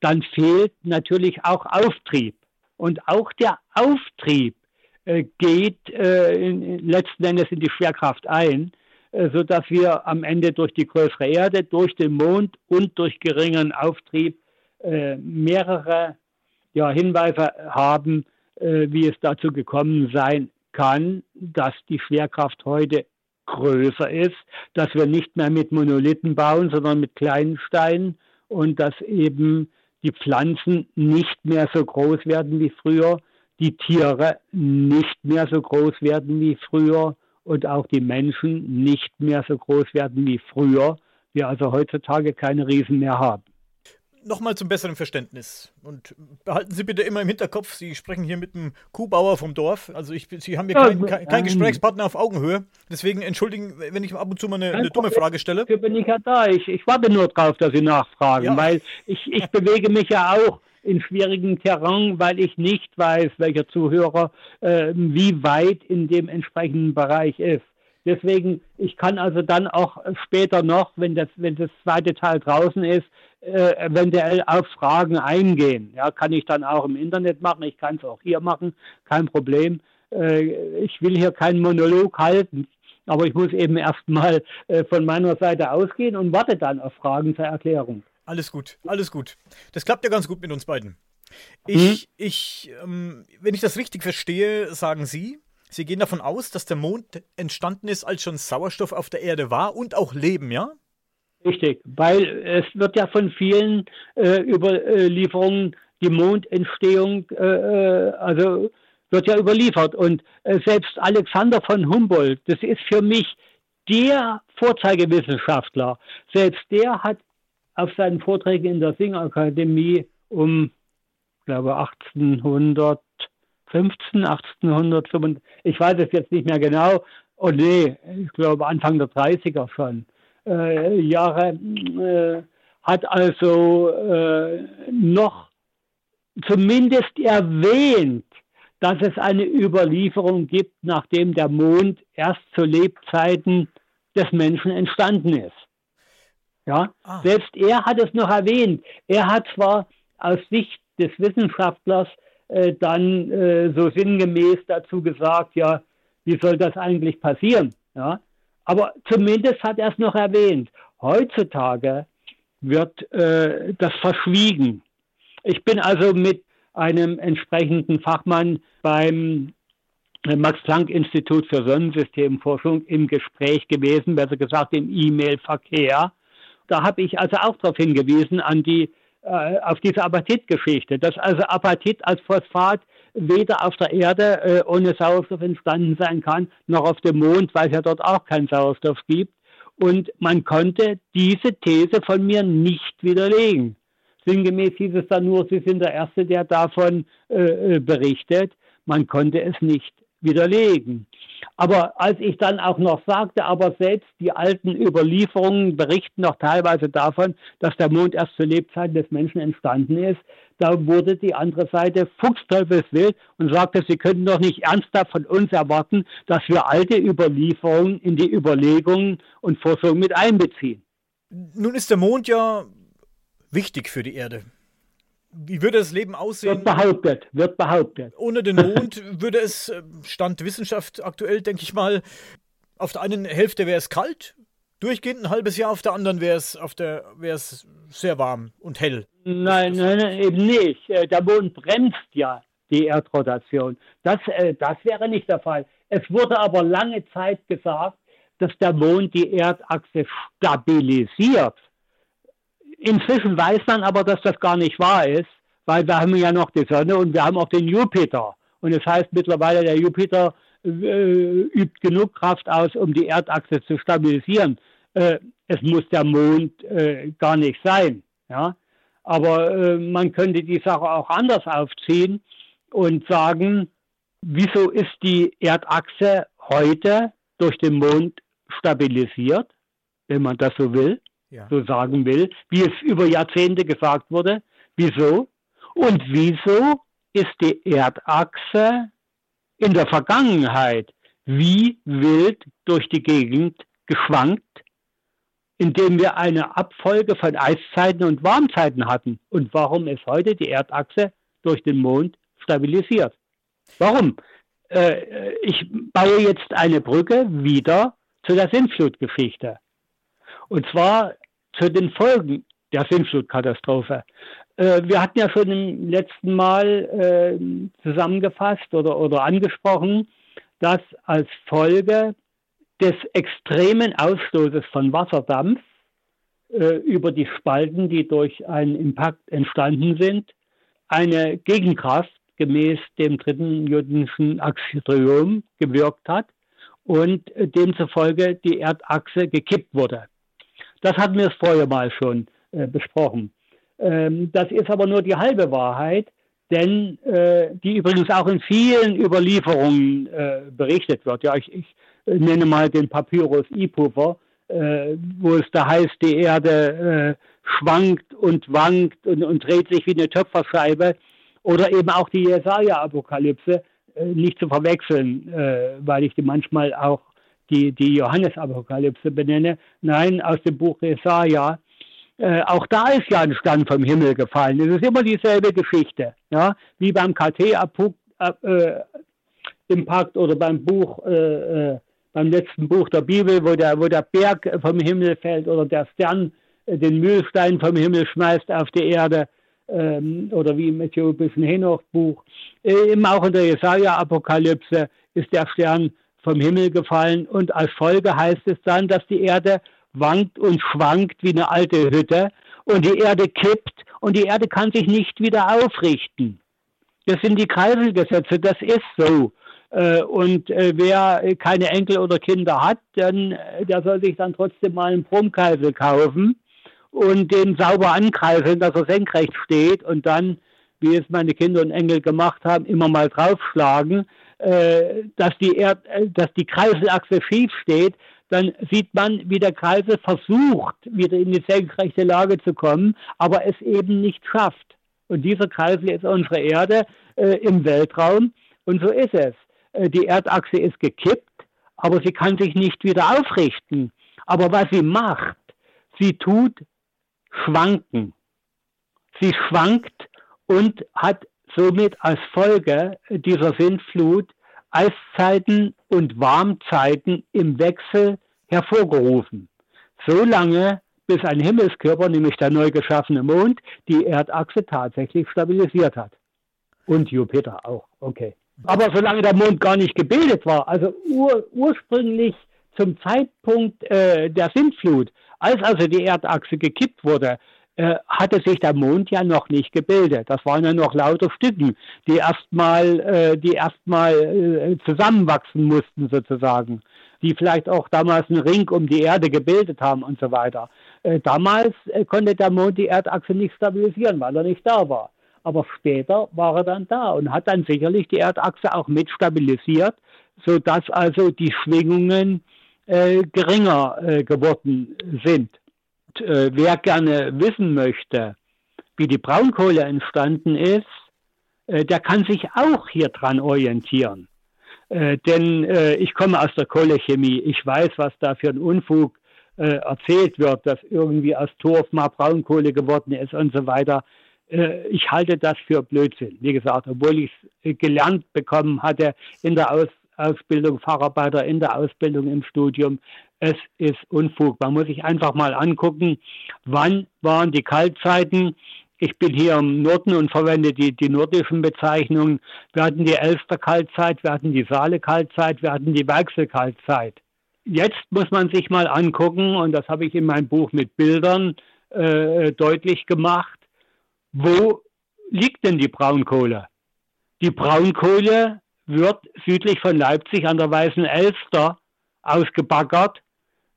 dann fehlt natürlich auch Auftrieb. Und auch der Auftrieb äh, geht äh, in, letzten Endes in die Schwerkraft ein. Äh, so dass wir am Ende durch die größere Erde, durch den Mond und durch geringeren Auftrieb äh, mehrere ja, Hinweise haben, äh, wie es dazu gekommen sein kann, dass die Schwerkraft heute größer ist, dass wir nicht mehr mit Monolithen bauen, sondern mit kleinen Steinen und dass eben die Pflanzen nicht mehr so groß werden wie früher, die Tiere nicht mehr so groß werden wie früher und auch die Menschen nicht mehr so groß werden wie früher, wir also heutzutage keine Riesen mehr haben. Nochmal zum besseren Verständnis. Und behalten Sie bitte immer im Hinterkopf, Sie sprechen hier mit einem Kuhbauer vom Dorf. Also ich, Sie haben hier keinen kein, kein Gesprächspartner auf Augenhöhe. Deswegen entschuldigen, wenn ich ab und zu mal eine, eine dumme Frage stelle. Dafür bin ich ja da. Ich, ich warte nur drauf, dass Sie nachfragen, ja. weil ich, ich bewege mich ja auch in schwierigem Terrain, weil ich nicht weiß, welcher Zuhörer äh, wie weit in dem entsprechenden Bereich ist. Deswegen, ich kann also dann auch später noch, wenn das, wenn das zweite Teil draußen ist, äh, eventuell auf Fragen eingehen. Ja, kann ich dann auch im Internet machen, ich kann es auch hier machen, kein Problem. Äh, ich will hier keinen Monolog halten, aber ich muss eben erstmal äh, von meiner Seite ausgehen und warte dann auf Fragen zur Erklärung. Alles gut, alles gut. Das klappt ja ganz gut mit uns beiden. Ich, hm? ich, ähm, wenn ich das richtig verstehe, sagen Sie, Sie gehen davon aus, dass der Mond entstanden ist, als schon Sauerstoff auf der Erde war und auch Leben, ja? Richtig, weil es wird ja von vielen äh, Überlieferungen die Mondentstehung, äh, äh also wird ja überliefert. Und äh, selbst Alexander von Humboldt, das ist für mich der Vorzeigewissenschaftler, selbst der hat auf seinen Vorträgen in der Singakademie um, glaube 1815, 1805, ich weiß es jetzt nicht mehr genau, oh nee, ich glaube Anfang der 30er schon, äh, Jahre, äh, hat also äh, noch zumindest erwähnt, dass es eine Überlieferung gibt, nachdem der Mond erst zu Lebzeiten des Menschen entstanden ist. Ja, ah. selbst er hat es noch erwähnt. Er hat zwar aus Sicht des Wissenschaftlers äh, dann äh, so sinngemäß dazu gesagt, ja, wie soll das eigentlich passieren? Ja, aber zumindest hat er es noch erwähnt. Heutzutage wird äh, das verschwiegen. Ich bin also mit einem entsprechenden Fachmann beim Max-Planck-Institut für Sonnensystemforschung im Gespräch gewesen, besser gesagt im E-Mail-Verkehr. Da habe ich also auch darauf hingewiesen, an die, äh, auf diese Apatit-Geschichte, dass also Apatit als Phosphat weder auf der Erde äh, ohne Sauerstoff entstanden sein kann, noch auf dem Mond, weil es ja dort auch keinen Sauerstoff gibt. Und man konnte diese These von mir nicht widerlegen. Sinngemäß hieß es dann nur, Sie sind der Erste, der davon äh, äh berichtet. Man konnte es nicht widerlegen. Aber als ich dann auch noch sagte, aber selbst die alten Überlieferungen berichten noch teilweise davon, dass der Mond erst zu Lebzeiten des Menschen entstanden ist, da wurde die andere Seite fuchsteufelswild und sagte, sie könnten doch nicht ernsthaft von uns erwarten, dass wir alte Überlieferungen in die Überlegungen und Forschung mit einbeziehen. Nun ist der Mond ja wichtig für die Erde. Wie würde das Leben aussehen? Wird behauptet, wird behauptet. Ohne den Mond würde es, äh, Stand Wissenschaft aktuell, denke ich mal, auf der einen Hälfte wäre es kalt, durchgehend ein halbes Jahr, auf der anderen wäre es, auf der, wäre es sehr warm und hell. Nein, nein, nein, eben nicht. Äh, der Mond bremst ja die Erdrotation. Das, äh, das wäre nicht der Fall. Es wurde aber lange Zeit gesagt, dass der Mond die Erdachse stabilisiert. Inzwischen weiß man aber, dass das gar nicht wahr ist, weil wir haben ja noch die Sonne und wir haben auch den Jupiter. Und das heißt mittlerweile, der Jupiter äh, übt genug Kraft aus, um die Erdachse zu stabilisieren. Äh, es muss der Mond äh, gar nicht sein. Ja? Aber äh, man könnte die Sache auch anders aufziehen und sagen, wieso ist die Erdachse heute durch den Mond stabilisiert, wenn man das so will, ja. so sagen will, wie es über Jahrzehnte gesagt wurde. Wieso? Und wieso ist die Erdachse in der Vergangenheit wie wild durch die Gegend geschwankt, indem wir eine Abfolge von Eiszeiten und Warmzeiten hatten. Und warum ist heute die Erdachse durch den Mond stabilisiert? Warum? Äh, ich baue jetzt eine Brücke wieder zu der Sintflutgeschichte. Und zwar zu den Folgen der Sintflutkatastrophe. Äh, wir hatten ja schon im letzten Mal äh, zusammengefasst oder, oder angesprochen, dass als Folge des extremen Ausstoßes von Wasserdampf äh, über die Spalten, die durch einen Impact entstanden sind, eine Gegenkraft gemäß dem dritten newtonschen Axiom gewirkt hat und äh, demzufolge die Erdachse gekippt wurde. Das hatten wir vorher mal schon äh, besprochen. Ähm, das ist aber nur die halbe Wahrheit, denn äh, die übrigens auch in vielen Überlieferungen äh, berichtet wird. Ja, ich, ich nenne mal den Papyrus Ipuver, äh, wo es da heißt, die Erde äh, schwankt und wankt und, und, dreht sich wie eine Töpferscheibe. Oder eben auch die Jesaja-Apokalypse, äh, nicht zu verwechseln, äh, weil ich die manchmal auch die, die Johannes-Apokalypse benenne. Nein, aus dem Buch Jesaja. Äh, auch da ist ja ein Stand vom Himmel gefallen. Es ist immer dieselbe Geschichte. Ja? Wie beim KT-Impact oder beim Buch äh, beim letzten Buch der Bibel, wo der, wo der Berg vom Himmel fällt oder der Stern äh, den Mühlstein vom Himmel schmeißt auf die Erde ähm, oder wie im äthiopischen Henoch-Buch. Äh, eben auch in der Jesaja-Apokalypse ist der Stern vom Himmel gefallen und als Folge heißt es dann, dass die Erde wankt und schwankt wie eine alte Hütte und die Erde kippt und die Erde kann sich nicht wieder aufrichten. Das sind die Kreiselgesetze, das ist so. Äh, und äh, wer keine Enkel oder Kinder hat, dann, äh, der soll sich dann trotzdem mal einen Brummkreisel kaufen und den sauber ankreiseln, dass er senkrecht steht und dann, wie es meine Kinder und Enkel gemacht haben, immer mal draufschlagen, dass die, Erd dass die Kreiselachse schief steht, dann sieht man, wie der Kreisel versucht, wieder in die senkrechte Lage zu kommen, aber es eben nicht schafft. Und dieser Kreisel ist unsere Erde äh, im Weltraum und so ist es. Äh, die Erdachse ist gekippt, aber sie kann sich nicht wieder aufrichten. Aber was sie macht, sie tut schwanken. Sie schwankt und hat somit als Folge dieser Sintflut Eiszeiten und Warmzeiten im Wechsel hervorgerufen. So lange, bis ein Himmelskörper, nämlich der neu geschaffene Mond, die Erdachse tatsächlich stabilisiert hat. Und Jupiter auch, okay. Aber solange der Mond gar nicht gebildet war, also ur, ursprünglich zum Zeitpunkt äh, der Sintflut, als also die Erdachse gekippt wurde, äh, hatte sich der Mond ja noch nicht gebildet. Das waren ja noch lauter Stücken, die erstmal, äh, die erstmal äh, zusammenwachsen mussten sozusagen, die vielleicht auch damals einen Ring um die Erde gebildet haben und so weiter. Äh, damals äh, konnte der Mond die Erdachse nicht stabilisieren, weil er nicht da war aber später war er dann da und hat dann sicherlich die Erdachse auch mit stabilisiert, sodass also die Schwingungen äh, geringer äh, geworden sind. Und, äh, wer gerne wissen möchte, wie die Braunkohle entstanden ist, äh, der kann sich auch hier dran orientieren. Äh, denn äh, ich komme aus der Kohlechemie, ich weiß, was da für ein Unfug erzählt wird, dass irgendwie aus Torf mal Braunkohle geworden ist und so weiter. Äh, ich halte das für Blödsinn. Wie gesagt, obwohl ich es gelernt bekommen hatte in der Aus Ausbildung, Facharbeiter in der Ausbildung im Studium, es ist Unfug. Man muss sich einfach mal angucken, wann waren die Kaltzeiten. Ich bin hier im Norden und verwende die, die nordischen Bezeichnungen. Wir hatten die Elster-Kaltzeit, wir hatten die Saale-Kaltzeit, wir hatten die Weichsel-Kaltzeit. Jetzt muss man sich mal angucken, und das habe ich in meinem Buch mit Bildern äh, deutlich gemacht, wo liegt denn die Braunkohle? Die Braunkohle wird südlich von Leipzig an der Weißen Elster ausgebaggert.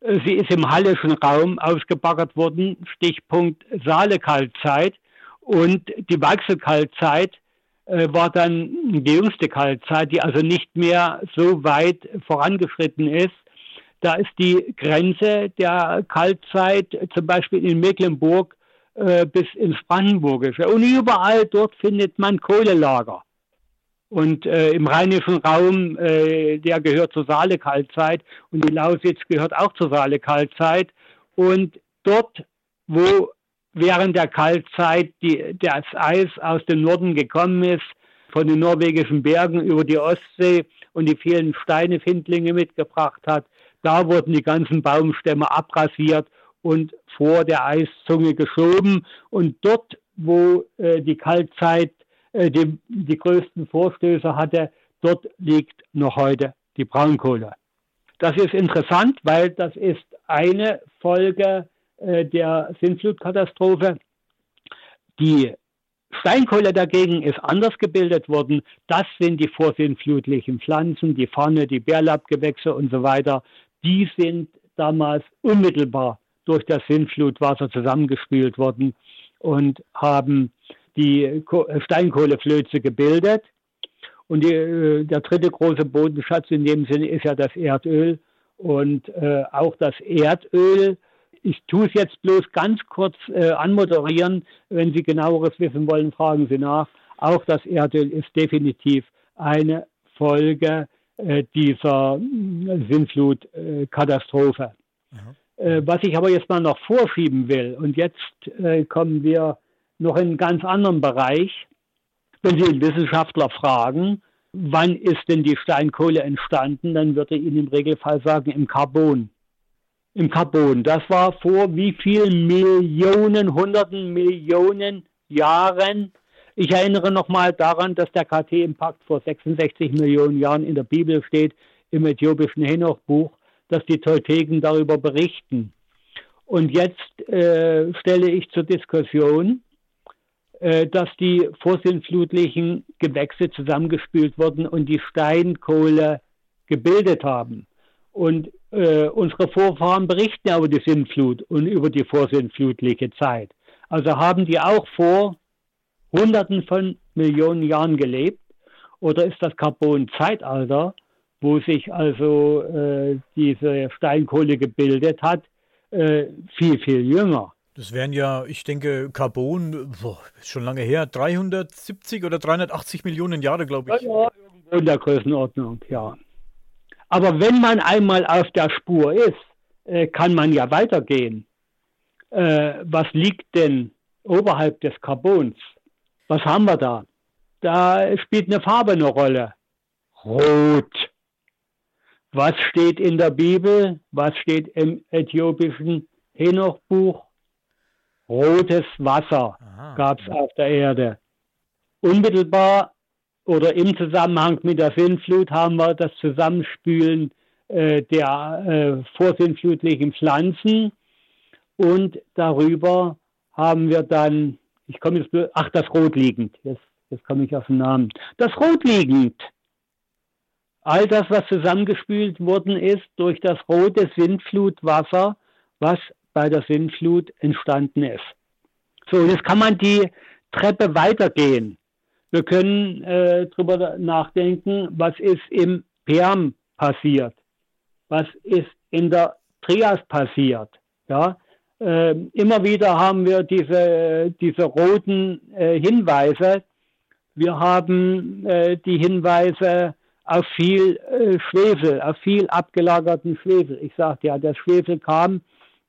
Sie ist im Hallischen Raum ausgebaggert worden, Stichpunkt Saalekaltzeit. Und die Wachselkaltzeit äh, war dann die jüngste Kaltzeit, die also nicht mehr so weit vorangeschritten ist. Da ist die Grenze der Kaltzeit zum Beispiel in Mecklenburg äh, bis ins Brandenburgische. Und überall dort findet man Kohlelager. Und äh, im rheinischen Raum, äh, der gehört zur Saale-Kaltzeit und die Lausitz gehört auch zur Saale-Kaltzeit. Und dort, wo während der Kaltzeit die, das Eis aus dem Norden gekommen ist, von den norwegischen Bergen über die Ostsee und die vielen Steinefindlinge mitgebracht hat, da wurden die ganzen Baumstämme abrasiert und vor der Eiszunge geschoben. Und dort, wo äh, die Kaltzeit äh, die, die größten Vorstöße hatte, dort liegt noch heute die Braunkohle. Das ist interessant, weil das ist eine Folge äh, der Sintflutkatastrophe. Die Steinkohle dagegen ist anders gebildet worden. Das sind die vorsintflutlichen Pflanzen, die Pfanne, die Bärlappgewächse und so weiter. Die sind damals unmittelbar durch das Sintflutwasser zusammengespült worden und haben die Steinkohleflöze gebildet. Und die, äh, der dritte große Bodenschatz in dem Sinne ist ja das Erdöl. Und äh, auch das Erdöl ich tue es jetzt bloß ganz kurz äh, anmoderieren. Wenn Sie genaueres wissen wollen, fragen Sie nach. Auch das Erdöl ist definitiv eine Folge äh, dieser äh, Sintflutkatastrophe. Äh, was ich aber jetzt mal noch vorschieben will, und jetzt äh, kommen wir noch in einen ganz anderen Bereich. Wenn Sie einen Wissenschaftler fragen, wann ist denn die Steinkohle entstanden, dann wird er Ihnen im Regelfall sagen, im Carbon im Carbon. Das war vor wie vielen Millionen, hunderten Millionen Jahren. Ich erinnere nochmal daran, dass der KT-Impact vor 66 Millionen Jahren in der Bibel steht, im äthiopischen Henoch-Buch, dass die Tolteken darüber berichten. Und jetzt äh, stelle ich zur Diskussion, äh, dass die vorsintflutlichen Gewächse zusammengespült wurden und die Steinkohle gebildet haben. Und äh, unsere Vorfahren berichten ja über die Sintflut und über die vorsintflutliche Zeit. Also haben die auch vor Hunderten von Millionen Jahren gelebt? Oder ist das Carbon-Zeitalter, wo sich also äh, diese Steinkohle gebildet hat, äh, viel, viel jünger? Das wären ja, ich denke, Carbon, boah, schon lange her, 370 oder 380 Millionen Jahre, glaube ich. Ja, ja, in der Größenordnung, ja. Aber wenn man einmal auf der Spur ist, äh, kann man ja weitergehen. Äh, was liegt denn oberhalb des Carbons? Was haben wir da? Da spielt eine Farbe eine Rolle. Rot. Was steht in der Bibel? Was steht im äthiopischen Henoch-Buch? Rotes Wasser gab es auf der Erde. Unmittelbar oder im Zusammenhang mit der Sintflut haben wir das Zusammenspülen äh, der äh, vorsintflutlichen Pflanzen und darüber haben wir dann, ich komme jetzt, ach, das Rotliegend, jetzt, jetzt komme ich auf den Namen, das Rotliegend. All das, was zusammengespült worden ist durch das rote Sintflutwasser, was bei der Sintflut entstanden ist. So, jetzt kann man die Treppe weitergehen. Wir können äh, darüber nachdenken, was ist im Perm passiert, was ist in der Trias passiert. Ja? Äh, immer wieder haben wir diese, diese roten äh, Hinweise. Wir haben äh, die Hinweise auf viel äh, Schwefel, auf viel abgelagerten Schwefel. Ich sagte ja, der Schwefel kam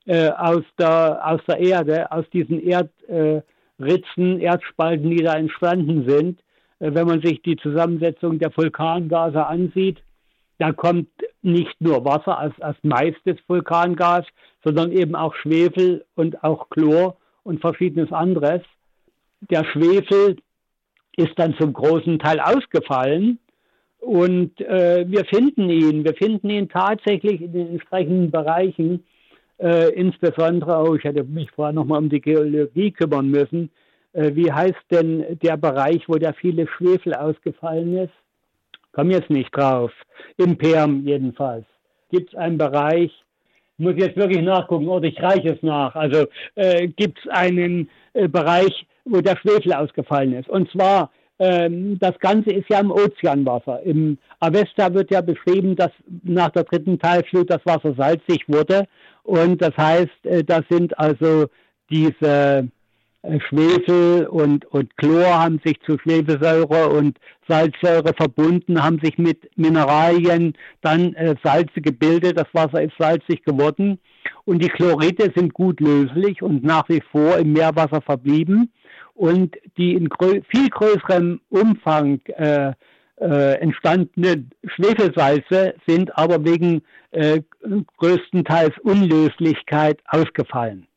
äh, aus, der, aus der Erde, aus diesen Erd, Ritzen, Erdspalten, die da entstanden sind. Äh, wenn man sich die Zusammensetzung der Vulkangase ansieht, da kommt nicht nur Wasser als, als meistes Vulkangas, sondern eben auch Schwefel und auch Chlor und verschiedenes anderes. Der Schwefel ist dann zum großen Teil ausgefallen und äh, wir finden ihn. Wir finden ihn tatsächlich in den entsprechenden Bereichen äh, insbesondere auch, ich hätte mich vorher nochmal um die Geologie kümmern müssen, äh, wie heißt denn der Bereich, wo der viele Schwefel ausgefallen ist? Komm jetzt nicht drauf. Im Perm jedenfalls. Gibt es einen Bereich, muss jetzt wirklich nachgucken, oder ich reiche es nach. Also äh, gibt es einen äh, Bereich, wo der Schwefel ausgefallen ist. Und zwar, ähm, das Ganze ist ja im Ozeanwasser. Im Avesta wird ja beschrieben, dass nach der dritten Teilflut das Wasser salzig wurde. Und das heißt, äh, das sind also diese äh, Schwefel und, und Chlor haben sich zu Schwefelsäure und Salzsäure verbunden, haben sich mit Mineralien dann äh, Salze gebildet. Das Wasser ist salzig geworden. Und die Chloride sind gut löslich und nach wie vor im Meerwasser verblieben. Und die in grö viel größerem Umfang äh, äh, entstandenen Schwefelsalze sind aber wegen äh, größtenteils Unlöslichkeit ausgefallen.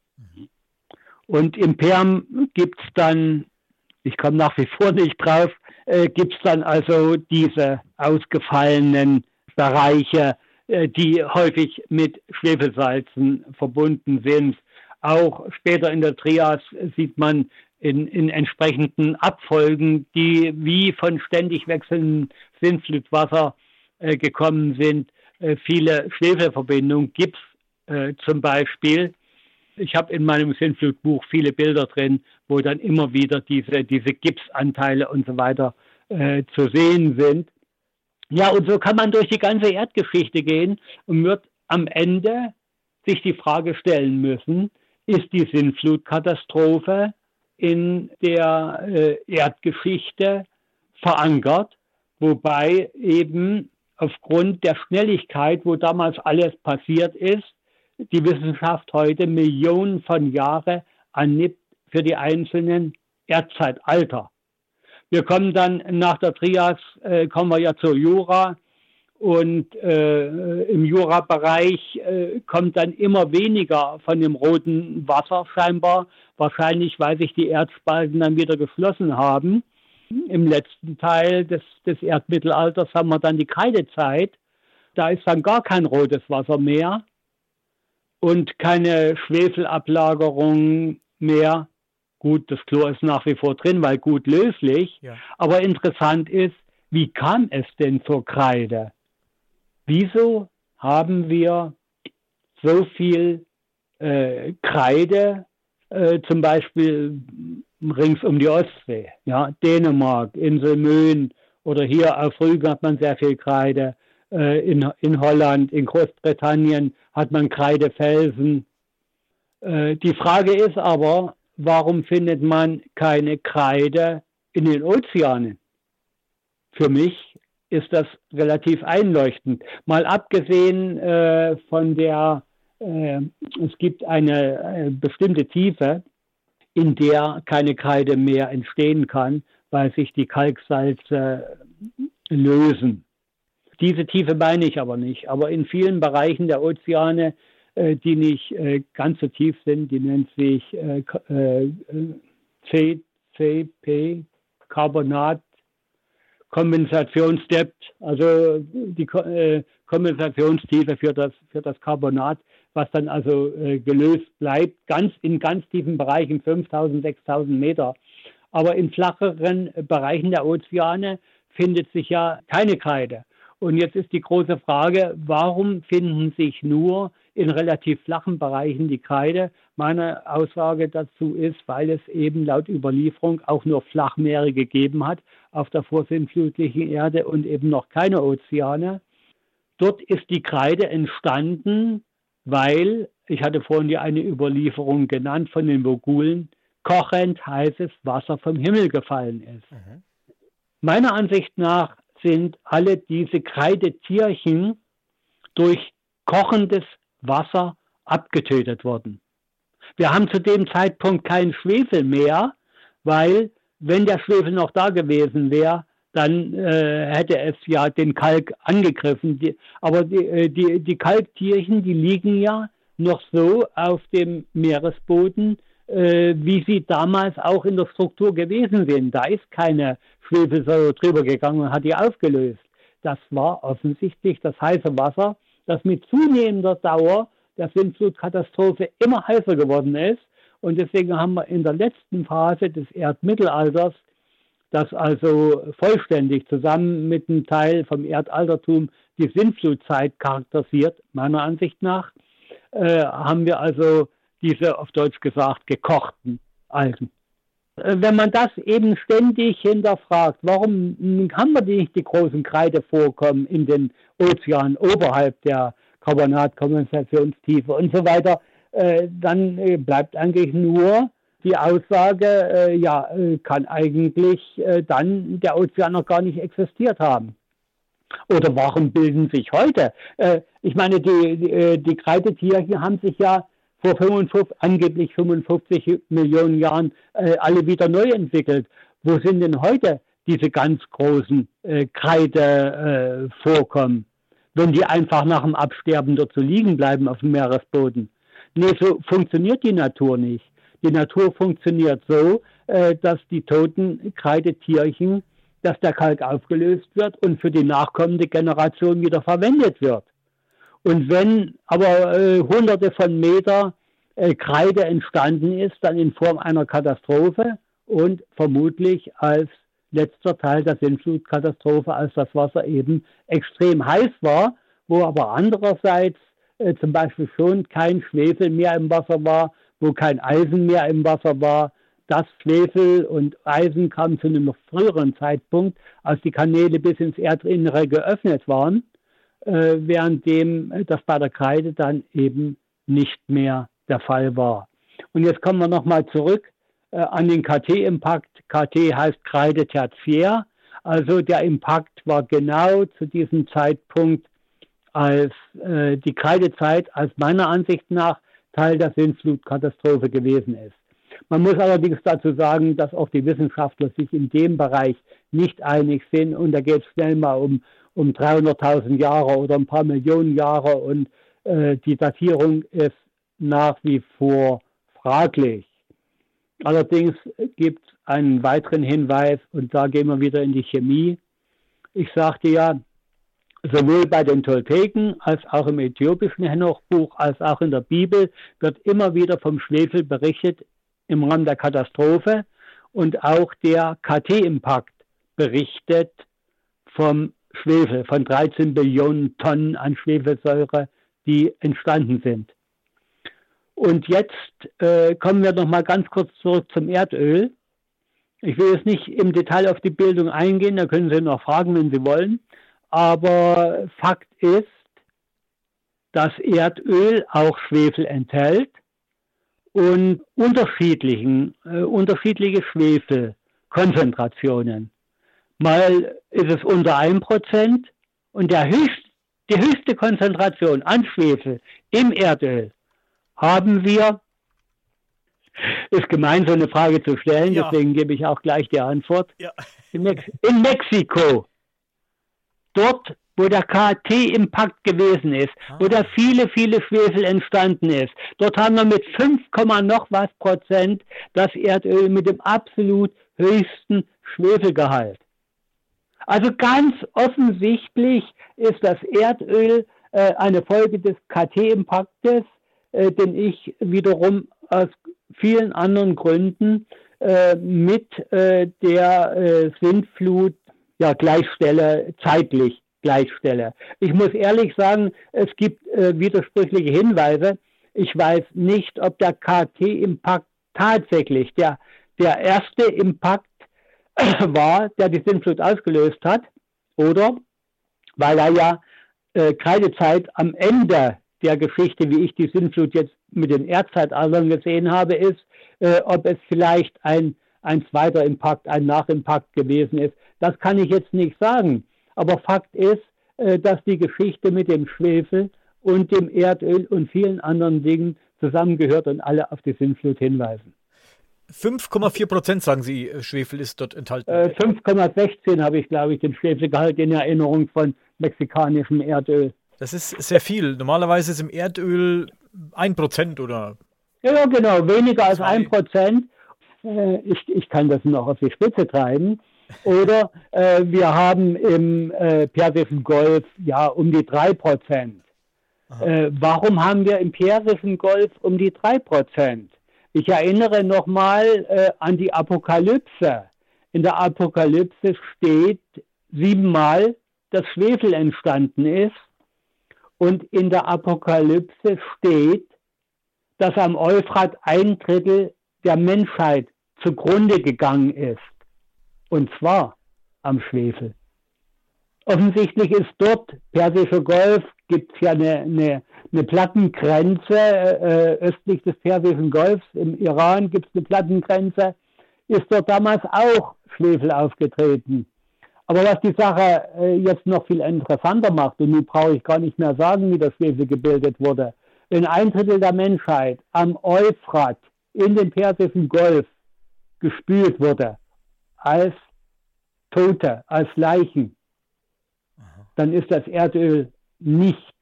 Und im Perm gibt es dann, ich komme nach wie vor nicht drauf, äh, gibt es dann also diese ausgefallenen Bereiche, äh, die häufig mit Schwefelsalzen verbunden sind. Auch später in der Trias sieht man in, in entsprechenden Abfolgen, die wie von ständig wechselndem Sintflutwasser äh, gekommen sind, äh, viele Schwefelverbindungen. Gips äh, zum Beispiel ich habe in meinem Sinnflutbuch viele Bilder drin, wo dann immer wieder diese, diese Gipsanteile und so weiter äh, zu sehen sind. Ja, und so kann man durch die ganze Erdgeschichte gehen und wird am Ende sich die Frage stellen müssen, ist die Sintflutkatastrophe in der äh, Erdgeschichte verankert, wobei eben aufgrund der Schnelligkeit, wo damals alles passiert ist, die Wissenschaft heute Millionen von Jahren annimmt für die einzelnen Erdzeitalter. Wir kommen dann nach der Trias, äh, kommen wir ja zur Jura und äh, im Jura-Bereich äh, kommt dann immer weniger von dem roten Wasser scheinbar, wahrscheinlich weil sich die Erdspalten dann wieder geschlossen haben. Im letzten Teil des, des Erdmittelalters haben wir dann die Kreidezeit. Da ist dann gar kein rotes Wasser mehr und keine Schwefelablagerung mehr. Gut, das Chlor ist nach wie vor drin, weil gut löslich. Ja. Aber interessant ist, wie kam es denn zur Kreide? Wieso haben wir so viel äh, Kreide, äh, zum Beispiel rings um die Ostsee, ja, Dänemark, Insel Möhn oder hier auf Rügen hat man sehr viel Kreide, äh, in, in Holland, in Großbritannien hat man Kreidefelsen. Äh, die Frage ist aber, warum findet man keine Kreide in den Ozeanen? Für mich ist das relativ einleuchtend. Mal abgesehen äh, von der, es gibt eine äh, bestimmte Tiefe, in der keine Kreide mehr entstehen kann, weil sich die Kalksalze lösen. Diese Tiefe meine ich aber nicht. Aber in vielen Bereichen der Ozeane, äh, die nicht äh, ganz so tief sind, die nennt sich CCP, Carbonat, Kompensationsdepth, also die Kompensationstiefe für das, für das Carbonat, was dann also äh, gelöst bleibt, ganz in ganz tiefen Bereichen, 5000, 6000 Meter. Aber in flacheren Bereichen der Ozeane findet sich ja keine Kreide. Und jetzt ist die große Frage, warum finden sich nur in relativ flachen Bereichen die Kreide? Meine Aussage dazu ist, weil es eben laut Überlieferung auch nur Flachmeere gegeben hat auf der vorsintflutlichen Erde und eben noch keine Ozeane. Dort ist die Kreide entstanden, weil, ich hatte vorhin ja eine Überlieferung genannt von den Mogulen, kochend heißes Wasser vom Himmel gefallen ist. Mhm. Meiner Ansicht nach sind alle diese Kreidetierchen durch kochendes Wasser abgetötet worden. Wir haben zu dem Zeitpunkt keinen Schwefel mehr, weil wenn der Schwefel noch da gewesen wäre, dann äh, hätte es ja den Kalk angegriffen. Die, aber die, äh, die, die Kalktierchen, die liegen ja noch so auf dem Meeresboden, äh, wie sie damals auch in der Struktur gewesen sind. Da ist keine Schwefelsäure drüber gegangen und hat die aufgelöst. Das war offensichtlich das heiße Wasser, das mit zunehmender Dauer der Sintflutkatastrophe immer heißer geworden ist. Und deswegen haben wir in der letzten Phase des Erdmittelalters, das also vollständig zusammen mit einem Teil vom Erdaltertum die Sintflutzeit charakterisiert, meiner Ansicht nach, äh, haben wir also diese auf Deutsch gesagt gekochten Algen. Äh, wenn man das eben ständig hinterfragt, warum haben wir nicht die großen Kreidevorkommen in den Ozeanen oberhalb der Carbonatkondensationsstiefe und so weiter, äh, dann äh, bleibt eigentlich nur die Aussage, ja, kann eigentlich dann der Ozean noch gar nicht existiert haben. Oder warum bilden sich heute? ich meine, die, die, die Kreidetiere haben sich ja vor 55, angeblich 55 Millionen Jahren äh, alle wieder neu entwickelt. Wo sind denn heute diese ganz großen äh, Kreidevorkommen, äh, wenn die einfach nach dem Absterben dort so liegen bleiben auf dem Meeresboden? Nee, so funktioniert die Natur nicht. Die Natur funktioniert so, äh, dass die toten Kreidetierchen, dass der Kalk aufgelöst wird und für die nachkommende Generation wieder verwendet wird. Und wenn aber äh, hunderte von Meter äh, Kreide entstanden ist, dann in Form einer Katastrophe und vermutlich als letzter Teil der Sintflutkatastrophe, als das Wasser eben extrem heiß war, wo aber andererseits äh, zum Beispiel schon kein Schwefel mehr im Wasser war, wo kein Eisen mehr im Wasser war. Das Schwefel und Eisen kam zu einem noch früheren Zeitpunkt, als die Kanäle bis ins Erdinnere geöffnet waren äh, währenddem das bei der Kreide dann eben nicht mehr der Fall war. Und jetzt kommen wir nochmal zurück äh, an den KT-Impact. KT heißt Kreide tertiär. Also der Impact war genau zu diesem Zeitpunkt, als äh, die Kreidezeit als meiner Ansicht nach Teil der Sintflutkatastrophe gewesen ist. Man muss allerdings dazu sagen, dass auch die Wissenschaftler sich in dem Bereich nicht einig sind und da geht es schnell mal um um 300.000 Jahre oder ein paar Millionen Jahre und äh, die Datierung ist nach wie vor fraglich. Allerdings gibt es einen weiteren Hinweis und da gehen wir wieder in die Chemie. Ich sagte ja, sowohl bei den Tolteken als auch im äthiopischen Henoch-Buch als auch in der Bibel wird immer wieder vom Schwefel berichtet im Rahmen der Katastrophe und auch der KT-Impact berichtet vom Schwefel, von 13 Billionen Tonnen an Schwefelsäure, die entstanden sind. Und jetzt äh, kommen wir noch mal ganz kurz zurück zum Erdöl. Ich will jetzt nicht im Detail auf die Bildung eingehen, da können Sie noch fragen, wenn Sie wollen. Aber Fakt ist, dass Erdöl auch Schwefel enthält und unterschiedlichen, äh, unterschiedliche Schwefelkonzentrationen. Mal ist es unter 1% und der höchst, die höchste Konzentration an Schwefel im Erdöl haben wir, ist gemein, so eine Frage zu stellen, ja. deswegen gebe ich auch gleich die Antwort. Ja. In, Mex in Mexiko, dort, wo der KT-Impact gewesen ist, ah. wo da viele, viele Schwefel entstanden ist. Dort haben wir mit 5, noch was Prozent das Erdöl mit dem absolut höchsten Schwefelgehalt. Also ganz offensichtlich ist das Erdöl äh, eine Folge des KT-Impaktes, äh, den ich wiederum aus vielen anderen Gründen äh, mit äh, der äh, Sintflut ja, gleichstelle, zeitlich gleichstelle. Ich muss ehrlich sagen, es gibt äh, widersprüchliche Hinweise. Ich weiß nicht, ob der KT-Impakt tatsächlich der, der erste Impact war, der die Sintflut ausgelöst hat, oder weil er ja äh, keine Zeit am Ende der Geschichte, wie ich die Sintflut jetzt mit den Erdzeitaltern gesehen habe, ist, äh, ob es vielleicht ein, ein zweiter Impact, ein Nachimpact gewesen ist. Das kann ich jetzt nicht sagen. Aber Fakt ist, äh, dass die Geschichte mit dem Schwefel und dem Erdöl und vielen anderen Dingen zusammengehört und alle auf die Sintflut hinweisen. 5,4 Prozent, sagen Sie, äh, Schwefel ist dort enthalten. Äh, 5,16 habe ich, glaube ich, den Schwefelgehalt in Erinnerung von mexikanischem Erdöl. Das ist sehr viel. Normalerweise ist im Erdöl 1 Prozent oder? Ja, genau, weniger als 1 Prozent. Äh, ich, ich kann das noch auf die Spitze treiben. Oder äh, wir haben im äh, Persischen Golf ja um die 3 Prozent. Äh, warum haben wir im Persischen Golf um die 3 Prozent? Ich erinnere nochmal äh, an die Apokalypse. In der Apokalypse steht siebenmal, dass Schwefel entstanden ist. Und in der Apokalypse steht, dass am Euphrat ein Drittel der Menschheit zugrunde gegangen ist. Und zwar am Schwefel. Offensichtlich ist dort, Persischer Golf, gibt es ja eine, eine, eine Plattengrenze äh, östlich des Persischen Golfs. Im Iran gibt es eine Plattengrenze. Ist dort damals auch Schwefel aufgetreten. Aber was die Sache äh, jetzt noch viel interessanter macht, und nun brauche ich gar nicht mehr sagen, wie das Schwefel gebildet wurde, wenn ein Drittel der Menschheit am Euphrat in den Persischen Golf gespült wurde, als Tote, als Leichen, dann ist das Erdöl nicht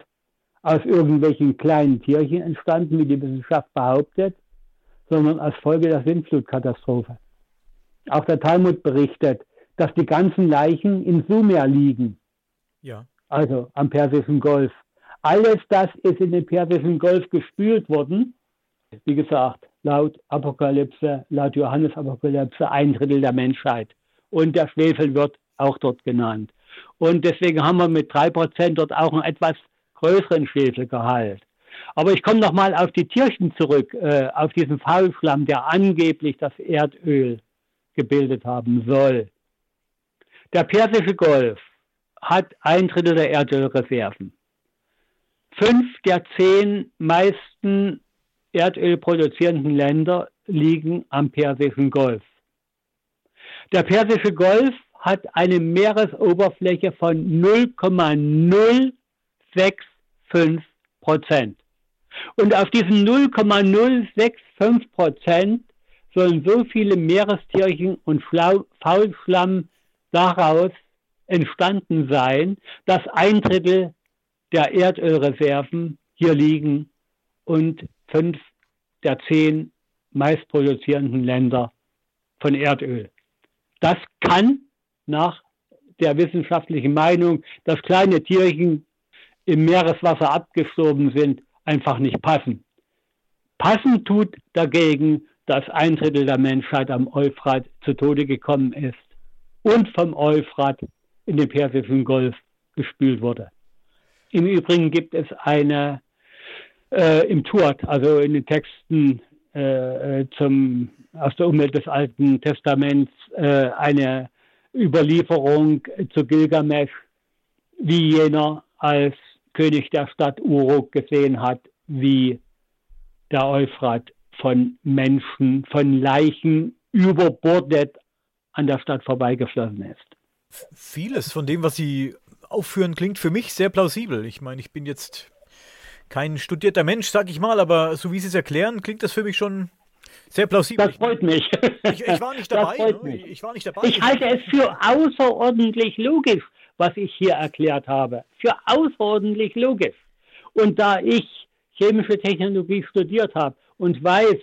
aus irgendwelchen kleinen Tierchen entstanden, wie die Wissenschaft behauptet, sondern als Folge der Sintflutkatastrophe. Auch der Talmud berichtet, dass die ganzen Leichen in Sumer liegen. Ja. Also am Persischen Golf. Alles das ist in den Persischen Golf gespült worden. Wie gesagt, laut Apokalypse, laut Johannes Apokalypse ein Drittel der Menschheit. Und der Schwefel wird auch dort genannt. Und deswegen haben wir mit 3% dort auch einen etwas größeren Schwefelgehalt. Aber ich komme nochmal auf die Tierchen zurück, äh, auf diesen Faulschlamm, der angeblich das Erdöl gebildet haben soll. Der Persische Golf hat ein Drittel der Erdölreserven. Fünf der zehn meisten Erdöl produzierenden Länder liegen am Persischen Golf. Der Persische Golf hat eine Meeresoberfläche von 0,065 Prozent. Und auf diesen 0,065 Prozent sollen so viele Meerestierchen und Faulschlamm daraus entstanden sein, dass ein Drittel der Erdölreserven hier liegen und fünf der zehn meistproduzierenden Länder von Erdöl. Das kann nach der wissenschaftlichen Meinung, dass kleine Tierchen im Meereswasser abgestorben sind, einfach nicht passen. Passen tut dagegen, dass ein Drittel der Menschheit am Euphrat zu Tode gekommen ist und vom Euphrat in den Persischen Golf gespült wurde. Im Übrigen gibt es eine äh, im Tuat, also in den Texten äh, äh zum, aus der Umwelt des Alten Testaments, äh, eine Überlieferung zu Gilgamesch, wie jener als König der Stadt Uruk gesehen hat, wie der Euphrat von Menschen, von Leichen überbordet an der Stadt vorbeigeflossen ist. Vieles von dem, was Sie aufführen, klingt für mich sehr plausibel. Ich meine, ich bin jetzt kein studierter Mensch, sag ich mal, aber so wie Sie es erklären, klingt das für mich schon sehr plausibel. Das freut mich. Ich, ich war nicht dabei. Ne? Ich war nicht dabei. Ich halte es für außerordentlich logisch, was ich hier erklärt habe. Für außerordentlich logisch. Und da ich chemische Technologie studiert habe und weiß,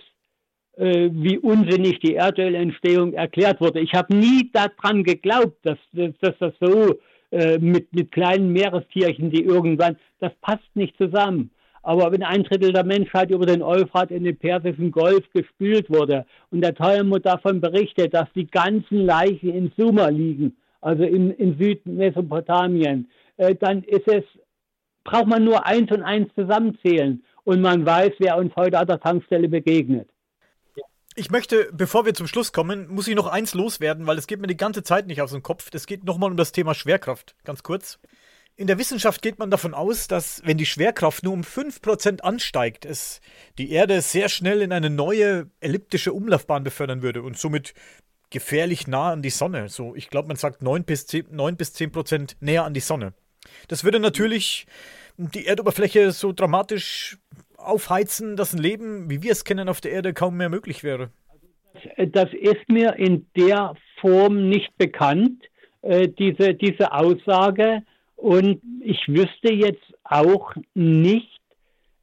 äh, wie unsinnig die Erdölentstehung erklärt wurde. Ich habe nie daran geglaubt, dass, dass das so äh, mit, mit kleinen Meerestierchen, die irgendwann, das passt nicht zusammen. Aber wenn ein Drittel der Menschheit über den Euphrat in den Persischen Golf gespült wurde und der Talmud davon berichtet, dass die ganzen Leichen in Sumer liegen, also in, in Südmesopotamien, äh, dann ist es, braucht man nur eins und eins zusammenzählen und man weiß, wer uns heute an der Tankstelle begegnet. Ich möchte, bevor wir zum Schluss kommen, muss ich noch eins loswerden, weil es geht mir die ganze Zeit nicht aus dem Kopf. Es geht nochmal um das Thema Schwerkraft, ganz kurz. In der Wissenschaft geht man davon aus, dass wenn die Schwerkraft nur um 5% ansteigt, es die Erde sehr schnell in eine neue elliptische Umlaufbahn befördern würde und somit gefährlich nah an die Sonne. So, ich glaube, man sagt 9 bis 10, 9 bis 10% näher an die Sonne. Das würde natürlich die Erdoberfläche so dramatisch aufheizen, dass ein Leben, wie wir es kennen, auf der Erde kaum mehr möglich wäre. Das ist mir in der Form nicht bekannt, äh, diese, diese Aussage. Und ich wüsste jetzt auch nicht,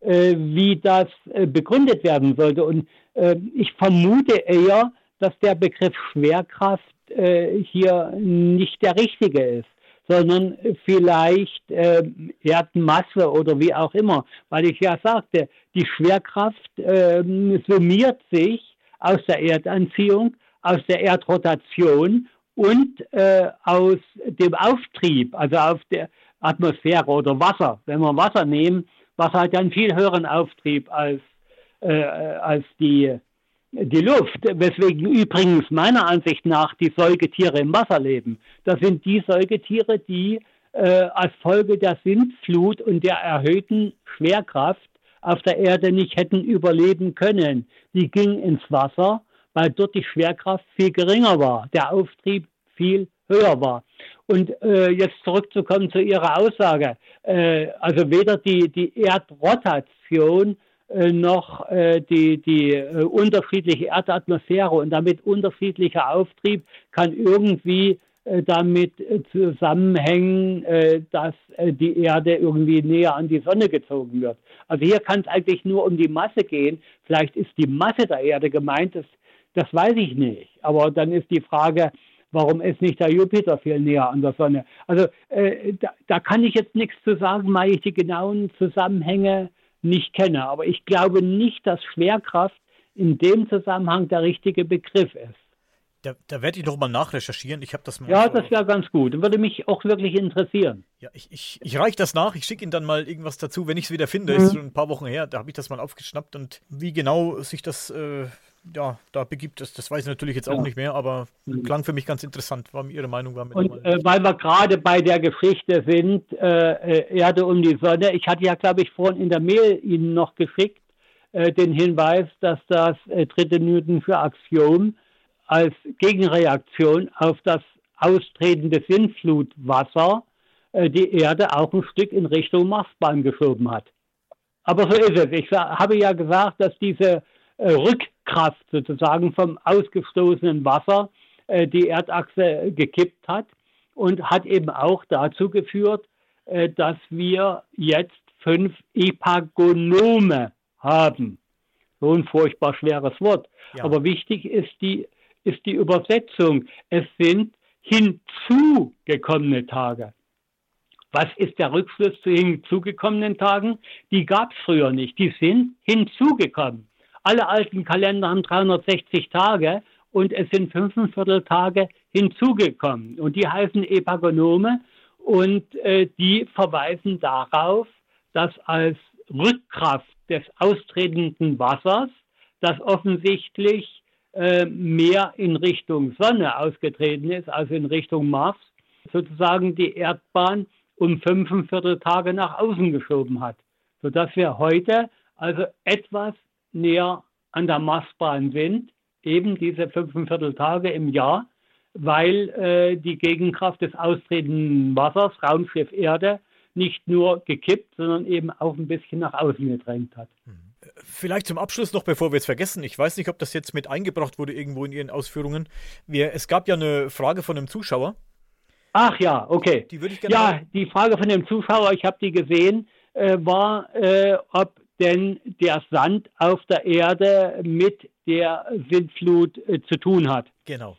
äh, wie das äh, begründet werden sollte. Und äh, ich vermute eher, dass der Begriff Schwerkraft äh, hier nicht der richtige ist, sondern vielleicht äh, Erdmasse oder wie auch immer. Weil ich ja sagte, die Schwerkraft ähm, summiert sich aus der Erdanziehung, aus der Erdrotation und äh, aus dem Auftrieb, also auf der Atmosphäre oder Wasser. Wenn wir Wasser nehmen, Wasser hat ja einen viel höheren Auftrieb als, äh, als die die Luft, weswegen übrigens meiner Ansicht nach die Säugetiere im Wasser leben. Das sind die Säugetiere, die äh, als Folge der Sintflut und der erhöhten Schwerkraft auf der Erde nicht hätten überleben können. Die gingen ins Wasser, weil dort die Schwerkraft viel geringer war, der Auftrieb viel höher war. Und äh, jetzt zurückzukommen zu Ihrer Aussage. Äh, also weder die, die Erdrotation äh, noch äh, die, die äh, unterschiedliche Erdatmosphäre und damit unterschiedlicher Auftrieb kann irgendwie äh, damit zusammenhängen, dass die Erde irgendwie näher an die Sonne gezogen wird. Also hier kann es eigentlich nur um die Masse gehen. Vielleicht ist die Masse der Erde gemeint, das, das weiß ich nicht. Aber dann ist die Frage, warum ist nicht der Jupiter viel näher an der Sonne? Also äh, da, da, kann ich jetzt nichts zu sagen, weil ich die genauen Zusammenhänge nicht kenne. Aber ich glaube nicht, dass Schwerkraft in dem Zusammenhang der richtige Begriff ist. Da, da werde ich noch mal nachrecherchieren. Ich habe das mal. Ja, das wäre ganz gut. Würde mich auch wirklich interessieren. Ja, ich, ich, ich reiche das nach. Ich schicke Ihnen dann mal irgendwas dazu, wenn ich es wieder finde. Mhm. Ist schon ein paar Wochen her. Da habe ich das mal aufgeschnappt und wie genau sich das äh, ja, da begibt es, das weiß ich natürlich jetzt auch ja. nicht mehr, aber mhm. klang für mich ganz interessant, war Ihre Meinung war. Und äh, weil wir gerade bei der Geschichte sind, äh, äh, Erde um die Sonne, ich hatte ja, glaube ich, vorhin in der Mail Ihnen noch geschickt, äh, den Hinweis, dass das äh, dritte Newtonsche Axiom als Gegenreaktion auf das austretende Sinnflutwasser äh, die Erde auch ein Stück in Richtung Marsbahn geschoben hat. Aber so ist es. Ich habe ja gesagt, dass diese äh, Rückkraft sozusagen vom ausgestoßenen Wasser äh, die Erdachse gekippt hat und hat eben auch dazu geführt, äh, dass wir jetzt fünf Epagonome haben. So ein furchtbar schweres Wort. Ja. Aber wichtig ist die, ist die Übersetzung. Es sind hinzugekommene Tage. Was ist der Rückschluss zu hinzugekommenen Tagen? Die gab es früher nicht. Die sind hinzugekommen. Alle alten Kalender haben 360 Tage und es sind 45 Tage hinzugekommen. Und die heißen Epagonome und äh, die verweisen darauf, dass als Rückkraft des austretenden Wassers, das offensichtlich äh, mehr in Richtung Sonne ausgetreten ist als in Richtung Mars, sozusagen die Erdbahn um 45 Tage nach außen geschoben hat, sodass wir heute also etwas näher an der Marsbahn sind, eben diese 45 Tage im Jahr, weil äh, die Gegenkraft des austretenden Wassers, Raumschiff Erde, nicht nur gekippt, sondern eben auch ein bisschen nach außen gedrängt hat. Vielleicht zum Abschluss noch, bevor wir es vergessen. Ich weiß nicht, ob das jetzt mit eingebracht wurde irgendwo in Ihren Ausführungen. Wir, es gab ja eine Frage von einem Zuschauer. Ach ja, okay. Die würde ich gerne. Ja, die Frage von dem Zuschauer, ich habe die gesehen, äh, war, äh, ob denn der Sand auf der Erde mit der Sintflut äh, zu tun hat. Genau.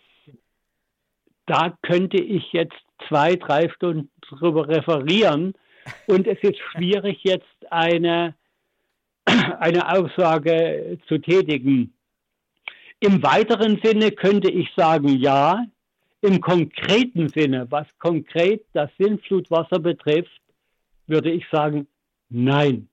Da könnte ich jetzt zwei, drei Stunden drüber referieren und es ist schwierig, jetzt eine, eine Aussage zu tätigen. Im weiteren Sinne könnte ich sagen, ja. Im konkreten Sinne, was konkret das Sintflutwasser betrifft, würde ich sagen, nein.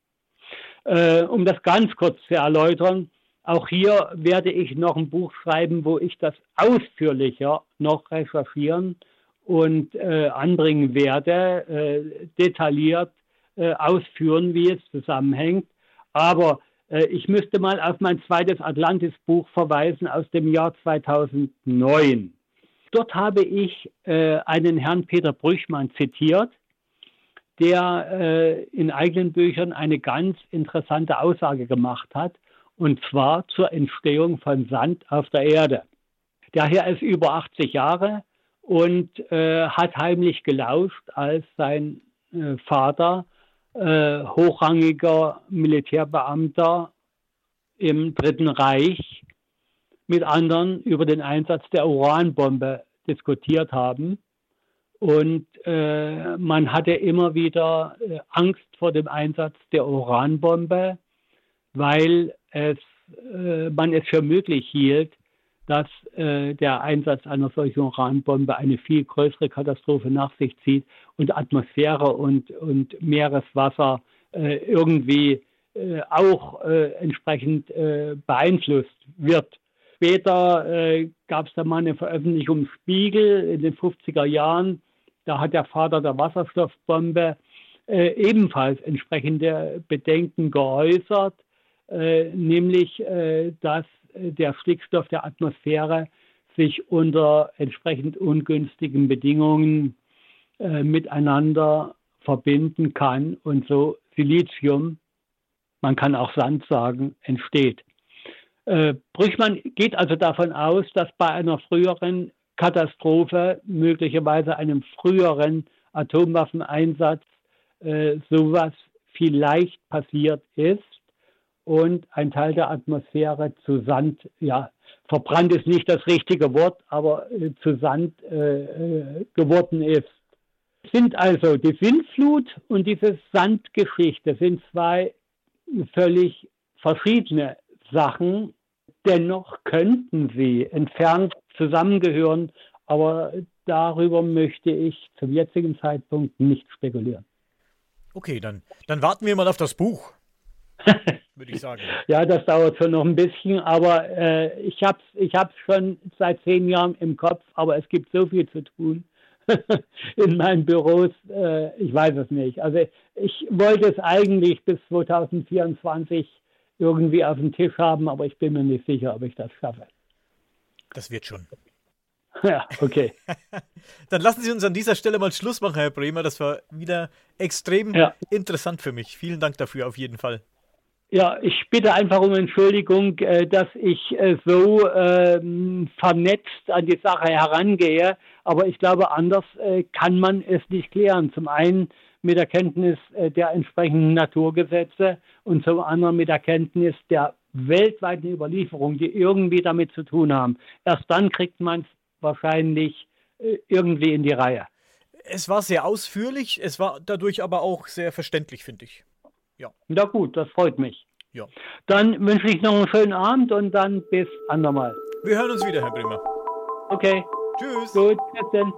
Äh, um das ganz kurz zu erläutern, auch hier werde ich noch ein Buch schreiben, wo ich das ausführlicher noch recherchieren und äh, anbringen werde, äh, detailliert äh, ausführen, wie es zusammenhängt. Aber äh, ich müsste mal auf mein zweites Atlantis-Buch verweisen aus dem Jahr 2009. Dort habe ich äh, einen Herrn Peter Brüchmann zitiert, der äh, in eigenen Büchern eine ganz interessante Aussage gemacht hat, und zwar zur Entstehung von Sand auf der Erde. Der Herr ist über 80 Jahre und äh, hat heimlich gelauscht, als sein äh, Vater äh, hochrangiger Militärbeamter im Dritten Reich mit anderen über den Einsatz der Uranbombe diskutiert haben. Und äh, man hatte immer wieder äh, Angst vor dem Einsatz der Uranbombe, weil es, äh, man es für möglich hielt, dass äh, der Einsatz einer solchen Uranbombe eine viel größere Katastrophe nach sich zieht und Atmosphäre und, und Meereswasser äh, irgendwie äh, auch entsprechend beeinflusst wird später äh, gab es da mal eine Veröffentlichung im Spiegel in den 50er Jahren. Da hat der Vater der Wasserstoffbombe äh, ebenfalls entsprechende Bedenken geäußert, äh, nämlich äh, dass der Stickstoff der Atmosphäre sich unter entsprechend ungünstigen Bedingungen äh, miteinander verbinden kann und so Silizium, man kann auch Sand sagen, entsteht. Äh, Brüchmann geht also davon aus, dass bei einer früheren Katastrophe, möglicherweise einem früheren Atomwaffeneinsatz, äh, sowas vielleicht passiert ist und ein Teil der Atmosphäre zu Sand, ja, verbrannt ist nicht das richtige Wort, aber äh, zu Sand äh, äh geworden ist. Sind also die Sintflut und diese Sandgeschichte sind zwei völlig verschiedene Sachen. Dennoch könnten sie entfernt zusammengehören, aber darüber möchte ich zum jetzigen Zeitpunkt nicht spekulieren. Okay, dann, dann warten wir mal auf das Buch. Würde ich sagen. ja, das dauert schon noch ein bisschen, aber äh, ich habe es ich hab's schon seit zehn Jahren im Kopf, aber es gibt so viel zu tun in meinen Büros. Äh, ich weiß es nicht. Also ich wollte es eigentlich bis 2024 irgendwie auf dem Tisch haben, aber ich bin mir nicht sicher, ob ich das schaffe. Das wird schon. Ja, okay. Dann lassen Sie uns an dieser Stelle mal Schluss machen, Herr Bremer. Das war wieder extrem ja. interessant für mich. Vielen Dank dafür auf jeden Fall. Ja, ich bitte einfach um Entschuldigung, äh, dass ich äh, so ähm, vernetzt an die Sache herangehe. Aber ich glaube, anders äh, kann man es nicht klären. Zum einen mit der Kenntnis der entsprechenden Naturgesetze und zum anderen mit der Kenntnis der weltweiten Überlieferung, die irgendwie damit zu tun haben. Erst dann kriegt man es wahrscheinlich irgendwie in die Reihe. Es war sehr ausführlich, es war dadurch aber auch sehr verständlich, finde ich. Ja. Na gut, das freut mich. Ja. Dann wünsche ich noch einen schönen Abend und dann bis andermal. Wir hören uns wieder, Herr Bremer. Okay. Tschüss. Gut, bis dann.